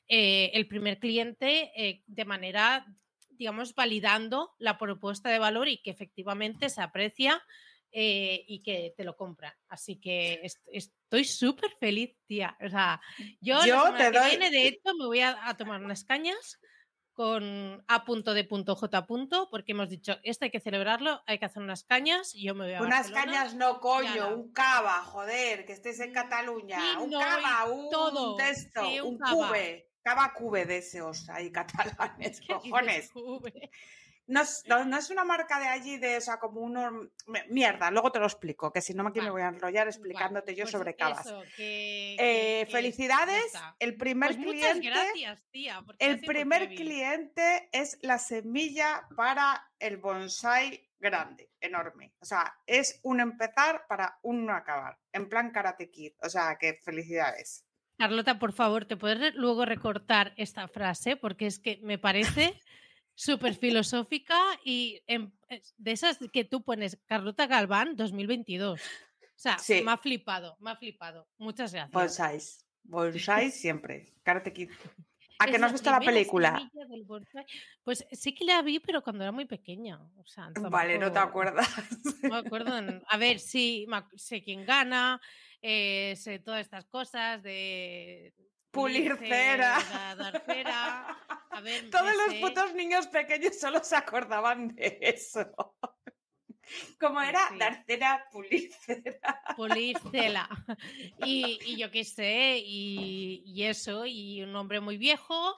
el primer cliente de manera, digamos, validando la propuesta de valor y que efectivamente se aprecia eh, y que te lo compran. Así que est- estoy súper feliz, tía. O sea, yo, Yo la te que doy- viene, de hecho, me voy a, a tomar unas cañas con A.D.J. porque hemos dicho, esto hay que celebrarlo, hay que hacer unas cañas y yo me voy a Unas Barcelona. cañas no, coño, un cava, joder, que estés en Mm, Cataluña. sí, un no, cava, un todo, texto, sí, un un cava. cube. Cava cube de esos ahí catalanes, ¿Qué dices, cojones. No es, no, no es una marca de allí, de, o sea, como uno... Mierda, luego te lo explico, que si no aquí me voy a enrollar Vale, explicándote yo pues sobre cavas. Eh, que- felicidades, el primer Pues muchas cliente... gracias, tía. El primer cliente es la semilla para el bonsai grande, enorme. O sea, es un empezar para un no acabar, en plan Karate Kid. O sea, que felicidades. Carlota, por favor, ¿te puedes luego recortar esta frase? Porque es que me parece súper filosófica y em- de esas que tú pones Carlota Galván 2022. O sea, Sí. me ha flipado, me ha flipado. Muchas gracias. Bonsais. Bonsai siempre. Karate Kid. ¿A que no has visto la película? Pues sí que la vi, pero cuando era muy pequeña. O sea, Vale, no te acuerdas. No me acuerdo. A ver, sí, sé quién gana, eh, sé todas estas cosas de. Pulir cera. cera, dar cera. A ver, Todos los sé. putos niños pequeños solo se acordaban de eso. Como Pues era sí. dar cera, pulir cera. Pulir cela. Y, y yo qué sé, y, y eso, y un hombre muy viejo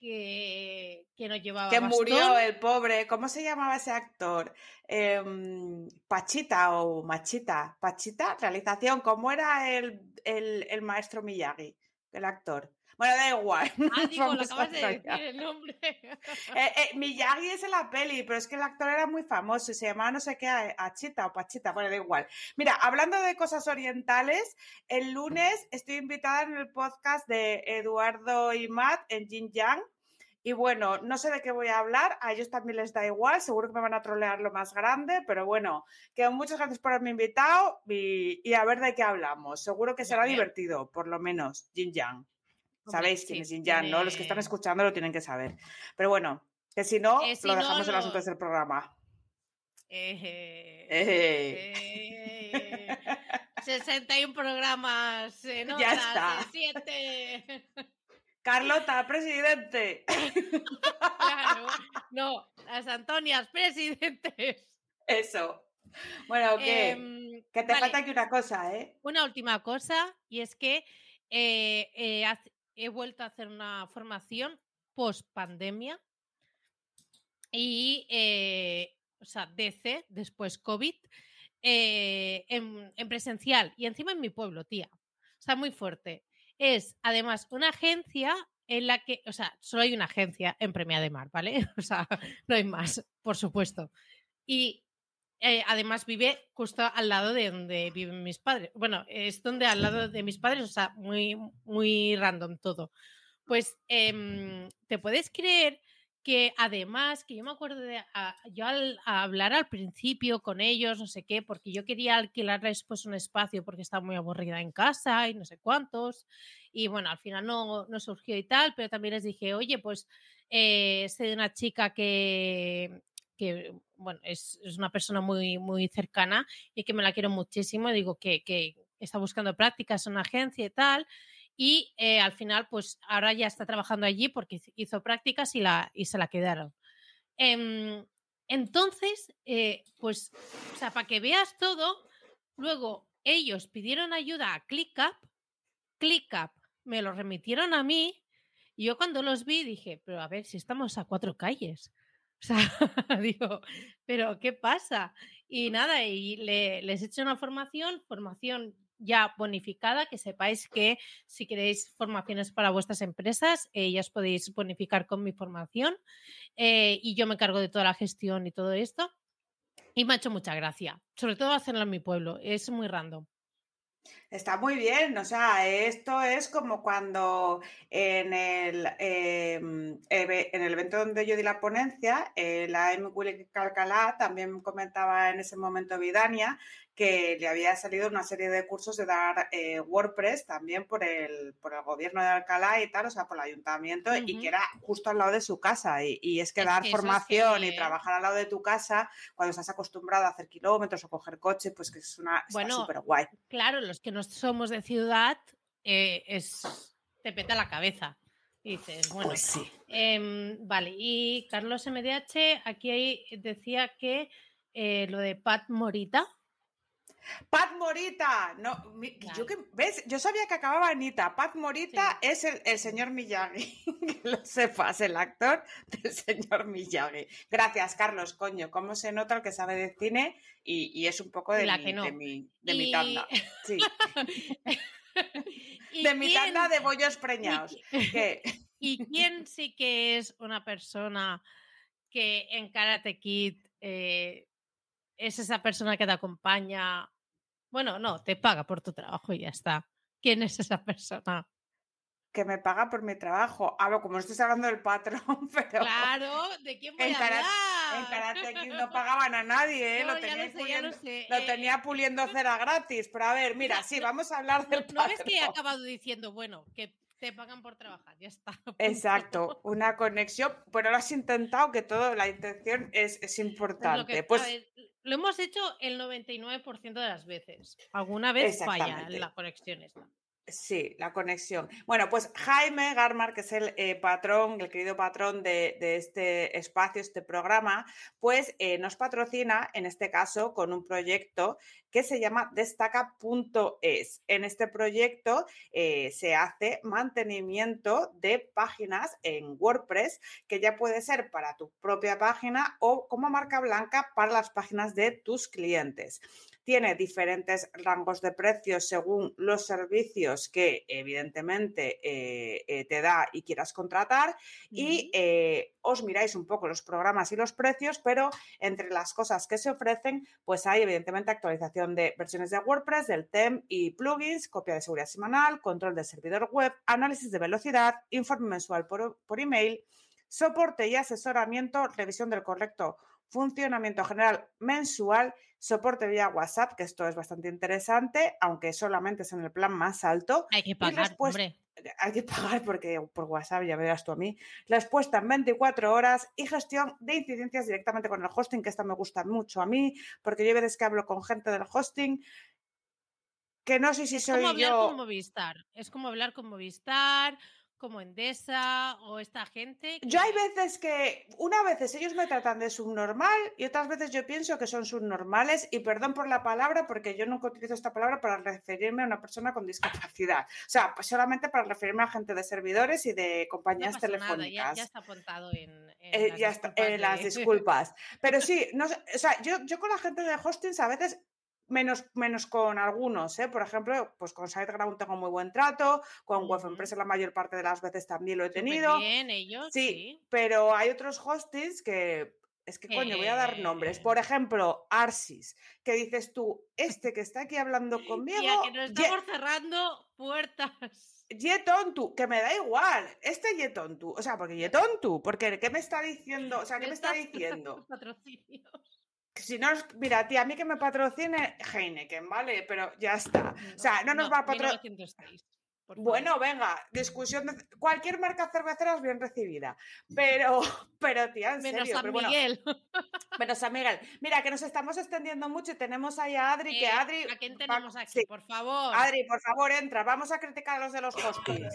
que, que no llevaba Que murió el pobre. ¿Cómo se llamaba ese actor? Em, Pachita o Machita. Pachita, realización. ¿Cómo era el, el- el maestro Miyagi? El actor. Bueno, da igual. Ah, digo, lo acabas de decir el nombre. Eh, eh, Miyagi es en la peli, pero es que el actor era muy famoso y se llamaba no sé qué, Achita o Pachita, bueno, da igual. Mira, hablando de cosas orientales, el lunes estoy invitada en el podcast de Eduardo y Matt en Jin Yang. Y bueno, no sé de qué voy a hablar, a ellos también les da igual, seguro que me van a trolear lo más grande, pero bueno, que muchas gracias por haberme invitado y, y a ver de qué hablamos. Seguro que será divertido, por lo menos, Jin Yang. Sabéis quién es Jin Yang, ¿no? Los que están escuchando lo tienen que saber. Pero bueno, que si no, Eh, si lo no, dejamos en las lo- notas del programa. Eh, Eh. eh, 61 programas. eh, Ya está. eh, siete. Carlota, presidente. Claro. No, las Antonias, presidentes. Eso. Bueno, ¿qué? Em, que te vale, falta aquí una cosa, ¿eh? Una última cosa, y es que eh, eh, he vuelto a hacer una formación post pandemia y, eh, o sea, DC, después COVID, en, en presencial y encima en mi pueblo, tía. O sea, muy fuerte. Es además una agencia en la que, o sea, solo hay una agencia en Premia de Mar, ¿vale? O sea, no hay más, por supuesto. Y eh, además vive justo al lado de donde viven mis padres. Bueno, es donde al lado de mis padres, o sea, muy, muy random todo. Pues em, te puedes creer que además, que yo me acuerdo de a- yo al a hablar al principio con ellos, no sé qué, porque yo quería alquilarles pues un espacio porque estaba muy aburrida en casa y no sé cuántos. Y bueno, al final no, no surgió y tal, pero también les dije, oye, pues eh, sé de una chica que, que bueno, es, es una persona muy, muy cercana y que me la quiero muchísimo. Digo que, que está buscando prácticas en una agencia y tal. Y eh, al final, pues ahora ya está trabajando allí porque hizo- prácticas y, la, se la quedaron. Em, entonces, eh, pues, o sea, para que veas todo, luego ellos pidieron ayuda a ClickUp, ClickUp me lo remitieron a mí y yo cuando los vi dije, pero a ver, si estamos a cuatro calles. O sea, digo, pero ¿qué pasa? Y nada, y le- les he hecho una formación, formación ya bonificada, que sepáis que si queréis formaciones para vuestras empresas, eh, ya os podéis bonificar con mi formación eh, y yo me cargo de toda la gestión y todo esto. Y me ha hecho mucha gracia, sobre todo hacerlo en mi pueblo, es muy random. Está muy bien, o sea, esto es como cuando en el, em, en el evento donde yo di la ponencia, eh, la M. Calcalá también comentaba en ese momento Vidania que le había salido una serie de cursos de dar eh, WordPress también por el, por el gobierno de Alcalá y tal, o sea, por el ayuntamiento, y que era justo al lado de su casa. Y, es que dar formación y trabajar al lado de tu casa, cuando estás acostumbrado a hacer kilómetros o coger coche, pues que es una bueno, súper guay. Claro, los que no somos de ciudad, eh, es te peta la cabeza. dices, bueno, pues sí. Em, vale, y Carlos MDH aquí decía que eh, lo de Pat Morita, Pat Morita, no, yo que, ¿ves? Yo sabía que acababa Anita. Pat Morita es el, señor Miyagi, que lo sepas, el actor del señor Miyagi. Gracias, Carlos, coño, cómo se nota el que sabe de cine y, es un poco de, mi, de, mi, tanda. Sí. de mi tanda de bollos preñados. ¿Y quién sí que es una persona que en Karate Kid eh, es esa persona que te acompaña. Bueno, no, te paga por tu trabajo y ya está. ¿Quién es esa persona? Que me paga por mi trabajo. Ah, como estoy hablando del patrón, pero. Claro, ¿de quién voy a hablar? En Karate no pagaban a nadie, ¿eh? lo, tenía puliendo, lo, tenía puliendo cera gratis. Pero a ver, mira, sí, vamos a hablar del patrón. ¿No ves que he acabado diciendo, bueno, que te pagan por trabajar, ya está. Exacto, una conexión, pero lo has intentado que todo, la intención es, importante. pues, lo hemos hecho el 99% de las veces. Alguna vez falla la conexión esta. Sí, la conexión. Bueno, pues Jaime Garmar, que es el eh, patrón, el querido patrón de, este espacio, este programa, pues eh, nos patrocina, en este caso, con un proyecto que se llama destaca.es. En este proyecto eh, se hace mantenimiento de páginas en WordPress, que ya puede ser para tu propia página o como marca blanca para las páginas de tus clientes tiene diferentes rangos de precios según los servicios que evidentemente eh, eh, te da y quieras contratar y eh, os miráis un poco los programas y los precios, pero entre las cosas que se ofrecen, pues hay evidentemente actualización de versiones de WordPress, del TEM y plugins, copia de seguridad semanal, control del servidor web, análisis de velocidad, informe mensual por, por email, soporte y asesoramiento, revisión del correcto funcionamiento general mensual, soporte vía WhatsApp, que esto es bastante interesante, aunque solamente es en el plan más alto. Hay que pagar, hombre. Hay que pagar porque por WhatsApp ya verás tú a mí. Respuesta en 24 horas y gestión de incidencias directamente con el hosting, que esta me gusta mucho a mí, porque yo veces que hablo con gente del hosting que no sé si es soy como hablar yo. Con Movistar. Es como hablar con Movistar como Endesa o esta gente. Yo hay veces que, una veces ellos me tratan de subnormal y otras veces yo pienso que son subnormales y perdón por la palabra porque yo nunca utilizo esta palabra para referirme a una persona con discapacidad. O sea, pues solamente para referirme a gente de servidores y de compañías telefónicas. ya, está apuntado en, eh, las, las disculpas. Pero sí, no, o sea, yo, yo con la gente de hostings a veces menos, menos con algunos, ¿eh? por ejemplo, pues con SiteGround tengo muy buen trato, con Web Empresa la mayor parte de las veces también lo he tenido. Bien, ellos, sí, pero hay otros hostings que es que coño, voy a dar nombres. Por ejemplo, Arsis, que dices tú, este que está aquí hablando conmigo. Ya, que nos estamos cerrando puertas. Yetontu, que me da igual, este Yetontu, o sea, porque Yetontu, porque ¿qué me está diciendo? O sea, ¿qué me está diciendo? Patrocinios si no, mira, tía, a mí que me patrocine Heineken, ¿vale? Pero ya está. o sea, no nos va a patrocinar. Bueno, venga, discusión de cualquier marca cervecera es bien recibida. Pero, pero tía, en menos serio. San Miguel. menos San Miguel. Mira, que nos estamos extendiendo mucho y tenemos ahí a Adri, que eh, Adri. ¿A quién tenemos aquí? Por favor. Adri, por favor, entra. Vamos a criticar a los de los hostings.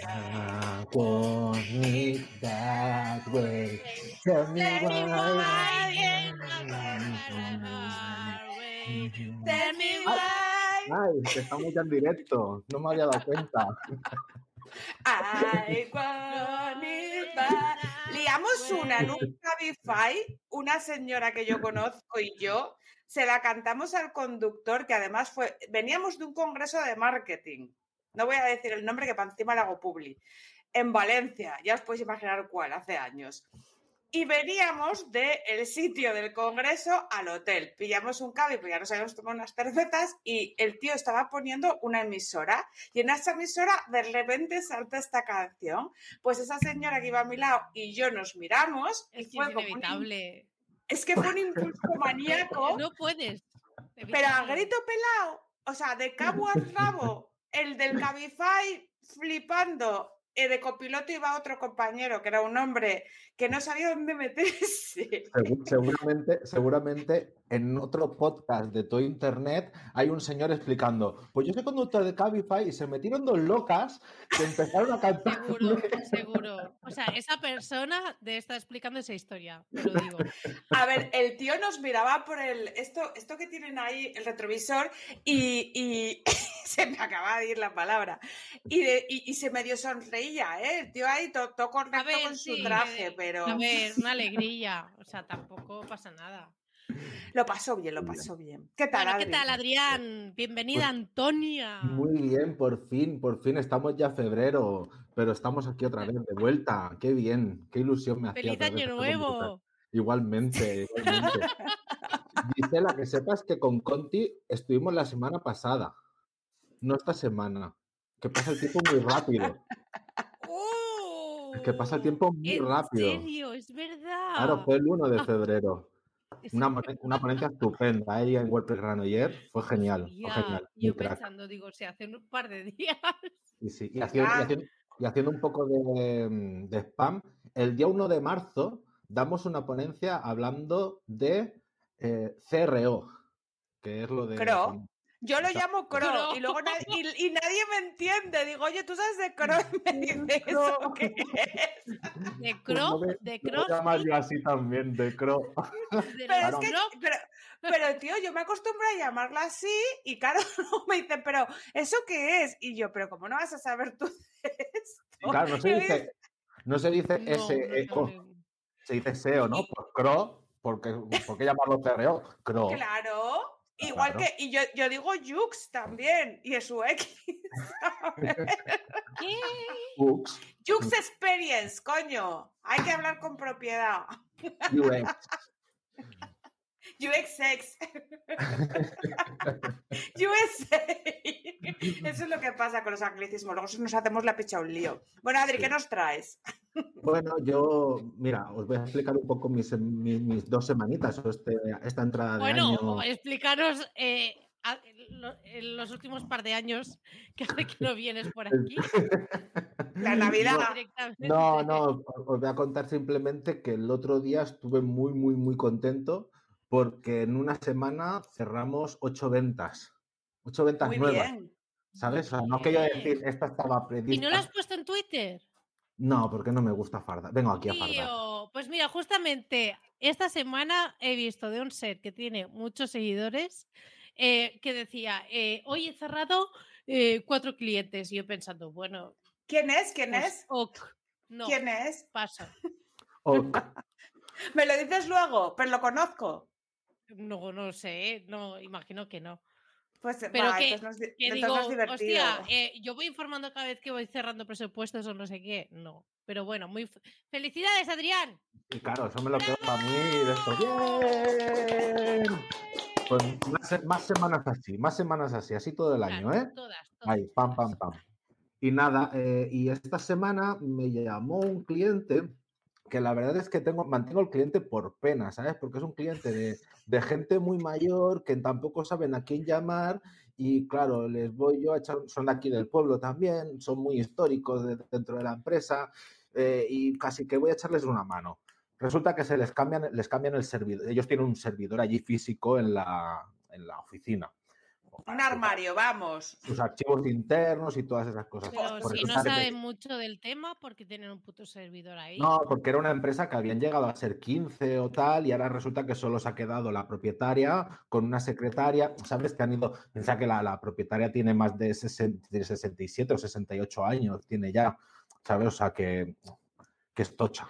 Ay, estamos ya en directo, no me había dado cuenta. Ay, una en un Cabify, una señora que yo conozco y yo, se la cantamos al conductor, que además fue, veníamos de un congreso de marketing, no voy a decir el nombre que para encima le hago publi, en Valencia, ya os podéis imaginar cuál, hace años. Y veníamos del sitio del congreso al hotel. Pillamos un cable, pues ya nos habíamos tomado unas cervezas y el tío estaba poniendo una emisora. Y en esa emisora de repente salta esta canción. Pues esa señora que iba a mi lado y yo nos miramos Es y fue es como un- inevitable. es que fue un impulso maníaco. No puedes. Pero a grito pelado, o sea, de cabo a rabo, el del Cabify flipando, de copiloto iba otro compañero, que era un hombre que no sabía dónde meterse. Segu- Seguramente, seguramente en otro podcast de todo internet hay un señor explicando, pues yo soy conductor de Cabify y se metieron dos locas que empezaron a cantar. Seguro, seguro. O sea, esa persona de estar explicando esa historia, te lo digo. A ver, el tío nos miraba por el, esto, esto que tienen ahí, el retrovisor, y, y se me acaba de ir la palabra, y, de- y- y se medio sonreía, ¿eh? El tío ahí to- todo correcto ver, con su traje, eh, pero A ver, una alegría. O sea, tampoco pasa nada. Lo pasó bien, lo pasó bien. ¿Qué tal, Bueno, ¿qué tal, Adrián? Bienvenida, Pues, Antonia. Muy bien, por fin, por fin estamos ya febrero, pero estamos aquí otra vez de vuelta. Qué bien, qué ilusión me hacía. ¡Feliz año nuevo! Igualmente, igualmente. Gisela, que sepas que con Conti estuvimos la semana pasada, no esta semana. Que pasa el tiempo muy rápido. Es que pasa el tiempo muy ¿En rápido. serio? Es verdad. Claro, fue el 1 de febrero. Una, una ponencia estupenda ahí en WordPress Granoller. Fue genial, fue genial. yo crack. pensando, digo, se hace un par de días. Y, sí, y haciendo, y haciendo- y haciendo un poco de, mm, de spam, el día 1 de marzo damos una ponencia hablando de eh, CRO, que es lo de... Cro. Yo lo llamo Cro, Cro. y luego nadie, y, y nadie me entiende. Digo, oye, ¿tú sabes de Cro? Y me dice, ¿eso qué es? De Pues Cro, no me- de no me Cross, llamas yo así también, de Cro. de Pero es que, pero, pero, tío, yo me acostumbro a llamarla así y claro, me dicen, pero ¿eso qué es? Y yo, pero ¿cómo no vas a saber tú de esto? Claro, no se dice, no se dice No, SEO, no sé. se dice SEO, ¿no? Pues CRO, porque, ¿por qué llamarlo CRO? CRO. Claro. Igual Claro. que, y yo, yo digo Jux también, y es su X. ¿Qué? UX, Jux Experience, coño. Hay que hablar con propiedad. UX. UXX. USA. Eso es lo que pasa con los anglicismos. Luego nos hacemos la picha un lío. Bueno, Adri, ¿qué nos traes? Bueno, yo, mira, os voy a explicar un poco mis, mis, mis dos semanitas, o este- esta entrada de Bueno, año. eh, a- lo- en los últimos par de años que hace que no vienes por aquí. La Navidad. No, no, os voy a contar simplemente que el otro día estuve muy, muy, muy contento porque en una semana cerramos ocho ventas. Ocho ventas Muy nuevas, bien. ¿sabes? O sea, no quería decir, esta estaba ¿Y prevista. no lo has puesto en Twitter? No, porque no me gusta fardar. Vengo aquí a fardar. Pues mira, justamente esta semana he visto de un set que tiene muchos seguidores eh, que decía, eh, hoy he cerrado eh, cuatro clientes. Y yo pensando, bueno, ¿Quién es? ¿Quién pues, es? ok, no, ¿Quién es? paso. Ok. Me lo dices luego, pero lo conozco. No, no sé, no, imagino que no. Pues Pero va, que- entonces Que entonces digo, hostia, eh, yo voy informando cada vez que voy cerrando presupuestos o no sé qué. No, pero bueno, muy... fe- ¡Felicidades, Adrián! Y claro, eso me lo quedo para mí de esto. ¡Bien! Pues más, se- más semanas así, más semanas así, así todo el año, Claro, ¿eh? Todas, todas. Ahí, pam, pam, pam. Y nada, eh, y esta semana me llamó un cliente que la verdad es que tengo, mantengo el cliente por pena, ¿sabes? Porque es un cliente de, de gente muy mayor que tampoco saben a quién llamar y claro, les voy yo a echar, son de aquí del pueblo también, son muy históricos de- dentro de la empresa eh, y casi que voy a echarles una mano. Resulta que se les cambian, les cambian el servidor, ellos tienen un servidor allí físico en la, en la oficina. Un armario, vamos. sus archivos internos y todas esas cosas. Pero Por si no saben mucho del tema, porque tienen un puto servidor ahí? No, porque era una empresa que habían llegado a ser 15 o tal, y ahora resulta que solo se ha quedado la propietaria con una secretaria. Sabes que han ido, piensa que la, la propietaria tiene más de, 60 de 67 o 68 años, tiene ya, ¿sabes? O sea que, que es tocha.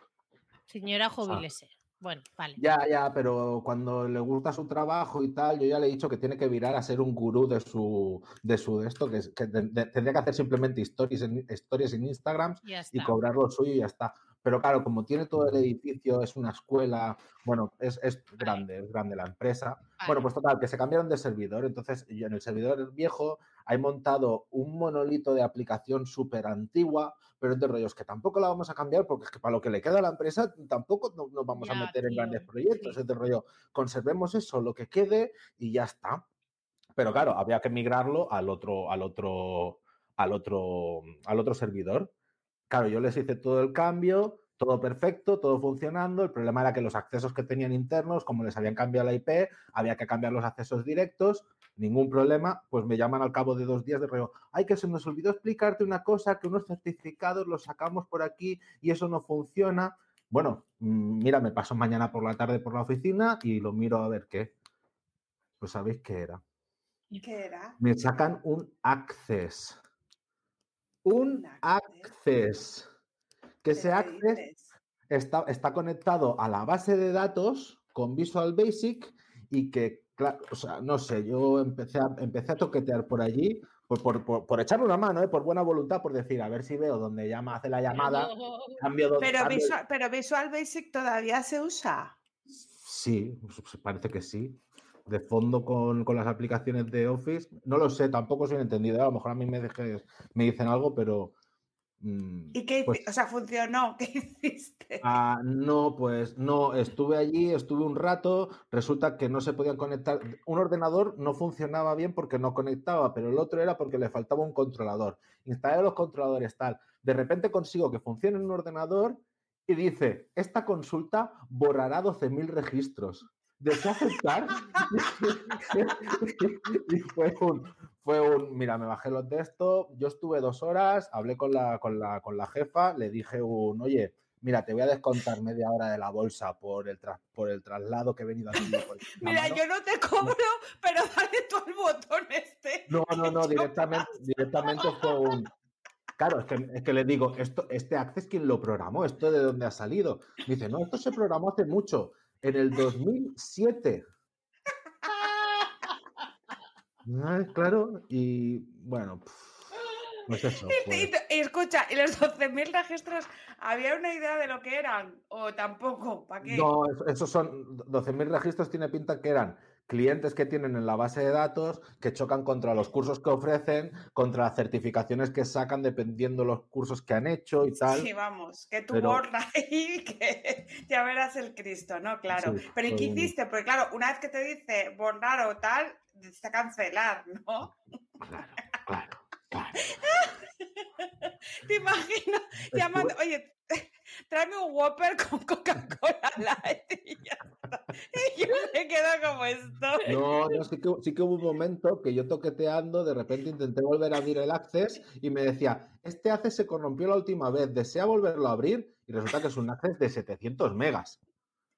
Señora jubilese. Bueno, vale. Ya, ya, pero cuando le gusta su trabajo y tal, yo ya le he dicho que tiene que virar a ser un gurú de su, de su de esto, que, que de- de- tendría que hacer simplemente historias en, historias en Instagram y cobrar lo suyo y ya está. Pero claro, como tiene todo el edificio, es una escuela, bueno, es, es grande, es grande la empresa. Bueno, pues total, que se cambiaron de servidor. Entonces, yo en el servidor viejo hay montado un monolito de aplicación súper antigua, pero de rollos que tampoco la vamos a cambiar porque es que para lo que le queda a la empresa tampoco no- nos vamos a meter en grandes proyectos. sí. Es de rollo, conservemos eso, lo que quede y ya está. Pero claro, había que migrarlo al otro, al otro, al otro, al otro servidor. Claro, yo les hice todo el cambio, todo perfecto, todo funcionando. El problema era que los accesos que tenían internos, como les habían cambiado la IP, había que cambiar los accesos directos. Ningún problema, pues me llaman al cabo de dos días de rollo. Ay, que se nos olvidó explicarte una cosa, que unos certificados los sacamos por aquí y eso no funciona. Bueno, mm, mira, me paso mañana por la tarde por la oficina y lo miro a ver qué. Pues sabéis qué era. ¿Qué era? Me sacan un access. Un Un access. Que ese ¿Qué access está, está conectado a la base de datos con Visual Basic y que, claro, o sea, no sé, yo empecé a, empecé a toquetear por allí por, por, por- por echarle una mano, ¿eh? por buena voluntad, por decir, a ver si veo donde llama, hace la llamada, cambio donde... Pero Visual, pero Visual Basic todavía se usa. Sí, pues, parece que sí. De fondo con, con las aplicaciones de Office. No lo sé, tampoco soy entendido. A lo mejor a mí me, dejes- me dicen algo, pero. Mm, ¿Y qué pues, O sea, funcionó. ¿Qué hiciste? ah, no, pues no, estuve allí, estuve un rato. Resulta que no se podían conectar. Un ordenador no funcionaba bien porque no conectaba, pero el otro era porque le faltaba un controlador. Instalé los controladores, tal. De repente consigo que funcione un ordenador y dice: Esta consulta borrará 12.000 registros. ¿Desea aceptar? y fue un, fue un, mira, me bajé los textos, yo estuve dos horas, hablé con la, con la, con la jefa, le dije un, oye, mira, te voy a descontar media hora de la bolsa por el, tras- por el traslado que he venido haciendo. Mira, mano". yo no te cobro, pero dale tú el botón este. No, no, no, directamente, directamente fue un. Claro, es que, es que le digo, esto, este Access, ¿quién lo programó? ¿Esto de dónde ha salido? Me dice, no, esto se programó hace mucho, en el 2007. Ah, claro, y bueno, pues eso. Pues- y- y escucha, ¿y los 12.000 registros había una idea de lo que eran? ¿O tampoco? ¿Para qué? No, eso- esos son 12.000 registros, tiene pinta que eran clientes que tienen en la base de datos que chocan contra los cursos que ofrecen, contra las certificaciones que sacan dependiendo los cursos que han hecho y tal. Sí, vamos, que tú Pero- borra ahí, que ya verás el Cristo, ¿no? Claro. Sí, Pero ¿y qué hiciste? Porque claro, una vez que te dice borrar o tal, está cancelar, ¿no? Claro, claro, claro. Te imagino llamando, oye, tráeme un Whopper con Coca-Cola Light y ya está. Y yo me quedo como esto. No, no, sí que, sí que hubo un momento que yo toqueteando, de repente intenté volver a abrir el Access y me decía, este Access se corrompió la última vez, ¿desea volverlo a abrir? Y resulta que es un Access de 700 megas.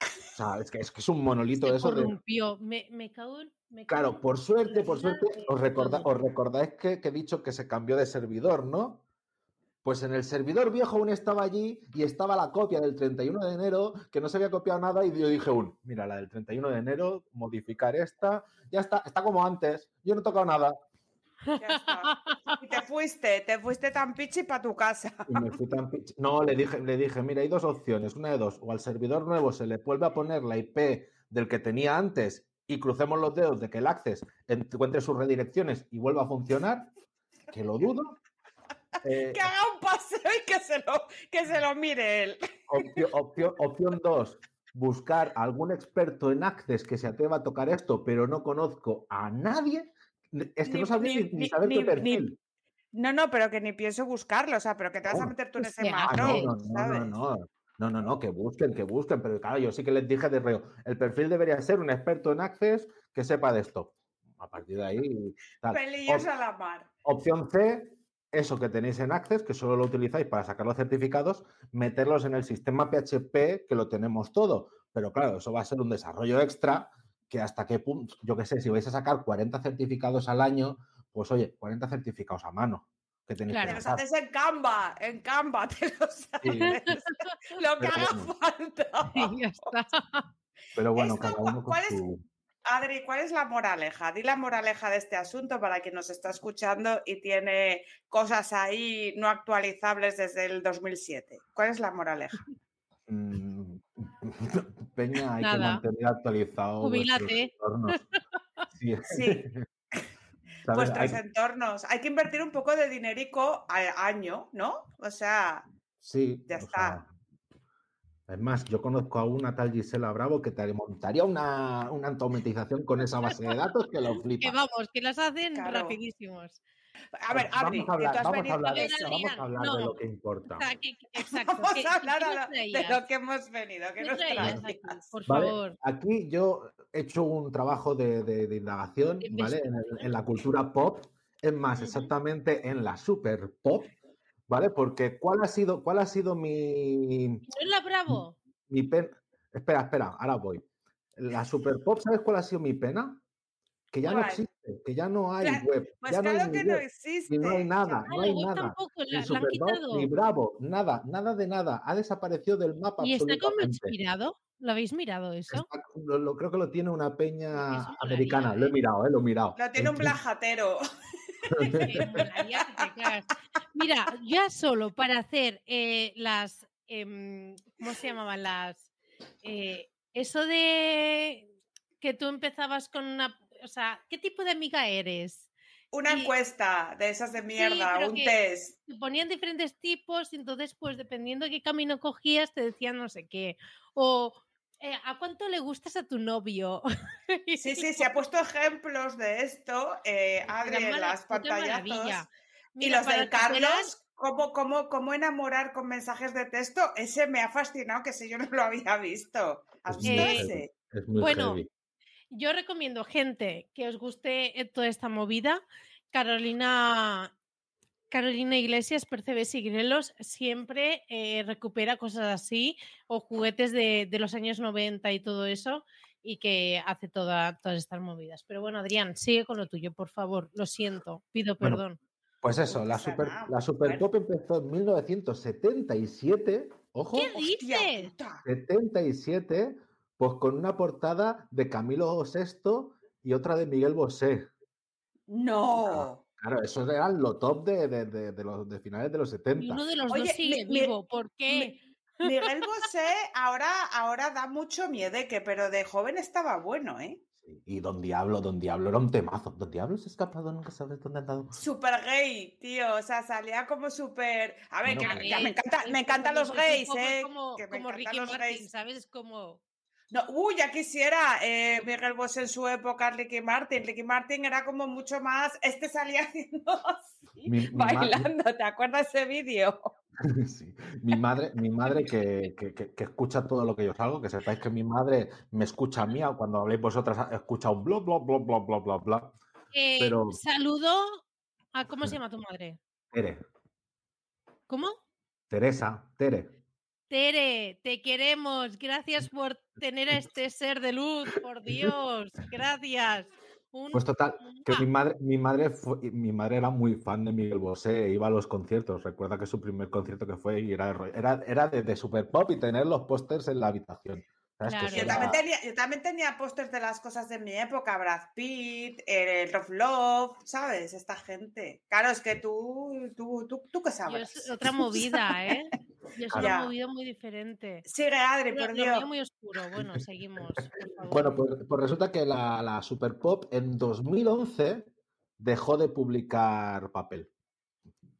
O sea, es que es, que es un monolito Se eso de... corrompió. Me, me cago en. Claro, por suerte, por suerte, vida os, recorda- os recordáis que, que he dicho que se cambió de servidor, ¿no? Pues en el servidor viejo aún estaba allí y estaba la copia del 31 de enero, que no se había copiado nada, y yo dije un, mira, la del 31 de enero, modificar esta, ya está, está como antes, yo no he tocado nada. Ya está. Y te fuiste, te fuiste tan pichi para tu casa. Y me fui tan pich- No, le dije, le dije, mira, hay dos opciones, una de dos, o al servidor nuevo se le vuelve a poner la IP del que tenía antes y crucemos los dedos de que el Access encuentre sus redirecciones y vuelva a funcionar, que lo dudo. Eh, Que haga un paseo y que se lo, que se lo mire él. opción, opción, opción dos, buscar a algún experto en Access que se atreva a tocar esto, pero no conozco a nadie. Es que Ni- no sabría ni- ni, ni ni- saber qué ni- perfil. No, no, pero que ni pienso buscarlo, o sea, pero que te vas a meter tú en ese se Ah, marrón, no, no, no, no, no. No, no, que busquen, que busquen. Pero claro, yo sí que les dije de reo. El perfil debería ser un experto en Access que sepa de esto. A partir de ahí. Tal. Pelillos Op- a la mar. opción C, eso que tenéis en Access, que solo lo utilizáis para sacar los certificados, meterlos en el sistema PHP, que lo tenemos todo. Pero claro, eso va a ser un desarrollo extra que hasta qué punto, yo qué sé, si vais a sacar 40 certificados al año, pues oye, 40 certificados a mano que tenéis Claro. Te que los sacar. haces en Canva, en Canva, te los Sí. haces. Lo que Pero haga bueno. falta. Y ya está. Pero bueno, Esto, cada uno con ¿cuál es- su... Adri, Adri, ¿cuál es la moraleja? Di la moraleja de este asunto para quien nos está escuchando y tiene cosas ahí no actualizables desde el 2007. ¿Cuál es la moraleja? Mm, Peña, hay que mantener actualizado. entornos. Sí. Sí. ¿Sabes? Vuestros Hay- entornos. Hay que invertir un poco de dinerico al año, ¿no? O sea, Sí, Ya está. sea, es más, yo conozco a una tal Gisela Bravo que te montaría una, una automatización con esa base de datos que lo Que flipa. vamos, que las hacen Claro. rapidísimos. A ver, Adri, vamos a hablar, que tú has vamos a venido hablar, de eso. vamos a hablar de lo que importa. O sea, que, exacto. Vamos a hablar ¿qué a nos lo- de lo que hemos venido. Que ¿Qué nos traías traes? aquí? Por ¿Vale? favor. Aquí yo he hecho un trabajo de, de- de indagación, ¿vale? En, el- investigación. en la cultura pop, es más, exactamente en la super pop, ¿vale? Porque ¿cuál ha sido, cuál ha sido mi, ¿No es la Bravo? mi pena? Espera, espera, ahora voy. La super pop, ¿sabes cuál ha sido mi pena? Que ya no existe, que ya no hay Claro, web, Pues ya no hay claro que no existe. y no hay nada, no hay nada. tampoco, la, Ni la han Superboc, quitado. ni Bravo, nada, nada de nada. Ha desaparecido del mapa ¿Y está como inspirado? ¿Lo habéis mirado eso? Está- lo, lo- creo que lo tiene una peña americana. Lo he mirado, eh, lo he mirado. Lo tiene un blajatero. Cagas. Mira, ya solo para hacer eh, las. em, ¿Cómo se llamaban las? eh, eso de que tú empezabas con una. O sea, ¿qué tipo de amiga eres? Una Y- encuesta de esas de mierda, un test. Te ponían diferentes tipos y entonces, pues dependiendo de qué camino cogías, te decían no sé qué. O. eh, ¿A cuánto le gustas a tu novio? Sí, sí, se ha puesto ejemplos de esto, eh, Adri, en las pantallazos. Y los del Carlos, ¿cómo, cómo, ¿cómo enamorar con mensajes de texto? Ese me ha fascinado, que ese yo no lo había visto. ¿Has visto muy ese? Es muy Bueno, heavy. Yo recomiendo gente que os guste eh, toda esta movida. Carolina, Carolina Iglesias, Percebes y Grelos siempre eh, recupera cosas así o juguetes de, de los años 90 y todo eso y que hace toda, todas estas movidas. Pero bueno, Adrián, sigue con lo tuyo, por favor. Lo siento, pido Bueno, perdón. Pues eso, la super, la super bueno. pop empezó en 1977. Ojo, ¿Qué ¡Hostia dices? puta! 77, pues con una portada de Camilo VI y otra de Miguel Bosé. ¡No! Claro, esos eran lo top de, de- de- de los de finales de los Y 70. uno de los Oye, dos sigue mi- mi- vivo. ¿Por qué? Miguel Bosé ahora, ahora da mucho miedeque, pero de joven estaba bueno, ¿eh? Sí, Y Don Diablo, Don Diablo era un temazo. Don Diablo se ha escapado, nunca sabes dónde ha andado. Súper gay, tío. O sea, salía como súper. A ver, Bueno, que, que me, encanta, me encantan los gays, ¿eh? Como, que me como Ricky los Martin, gays. ¿sabes? Es como... No, uy, ya quisiera eh, Miguel Bosé en su época, Ricky Martin. Ricky Martin era como mucho más. Este salía haciendo así, Mi- mi ma- bailando. ¿Te acuerdas ese vídeo? Sí. Mi madre, mi madre que, que- que- que escucha todo lo que yo salgo, que sepáis que mi madre me escucha a mí, o cuando habléis vosotras, escucha un bla, bla, bla, bla, bla, bla, bla. Eh, Pero- Saludo a... ¿Cómo se llama tu madre? Tere, ¿Cómo? Teresa, Tere. Tere, te queremos. Gracias por tener a este ser de luz, por Dios. Gracias. Un- Pues total, que mi madre, mi madre fue- mi madre era muy fan de Miguel Bosé, iba a los conciertos. Recuerda que su primer concierto que fue y era, era, era de, de super pop y tener los pósters en la habitación. ¿Sabes? Claro. Yo también, tenía, yo también tenía pósters de las cosas de mi época, Brad Pitt, el Rough Love, ¿sabes? Esta gente. Claro, es que tú, tú, tú, tú qué Yo sabrás. es otra movida, ¿eh? Yo es una movida muy diferente. Sigue, Adri, Lo, por lo Dios. mío muy oscuro. Bueno, seguimos. por favor. Bueno, pues, pues resulta que la, la Super Pop en 2011 dejó de publicar papel.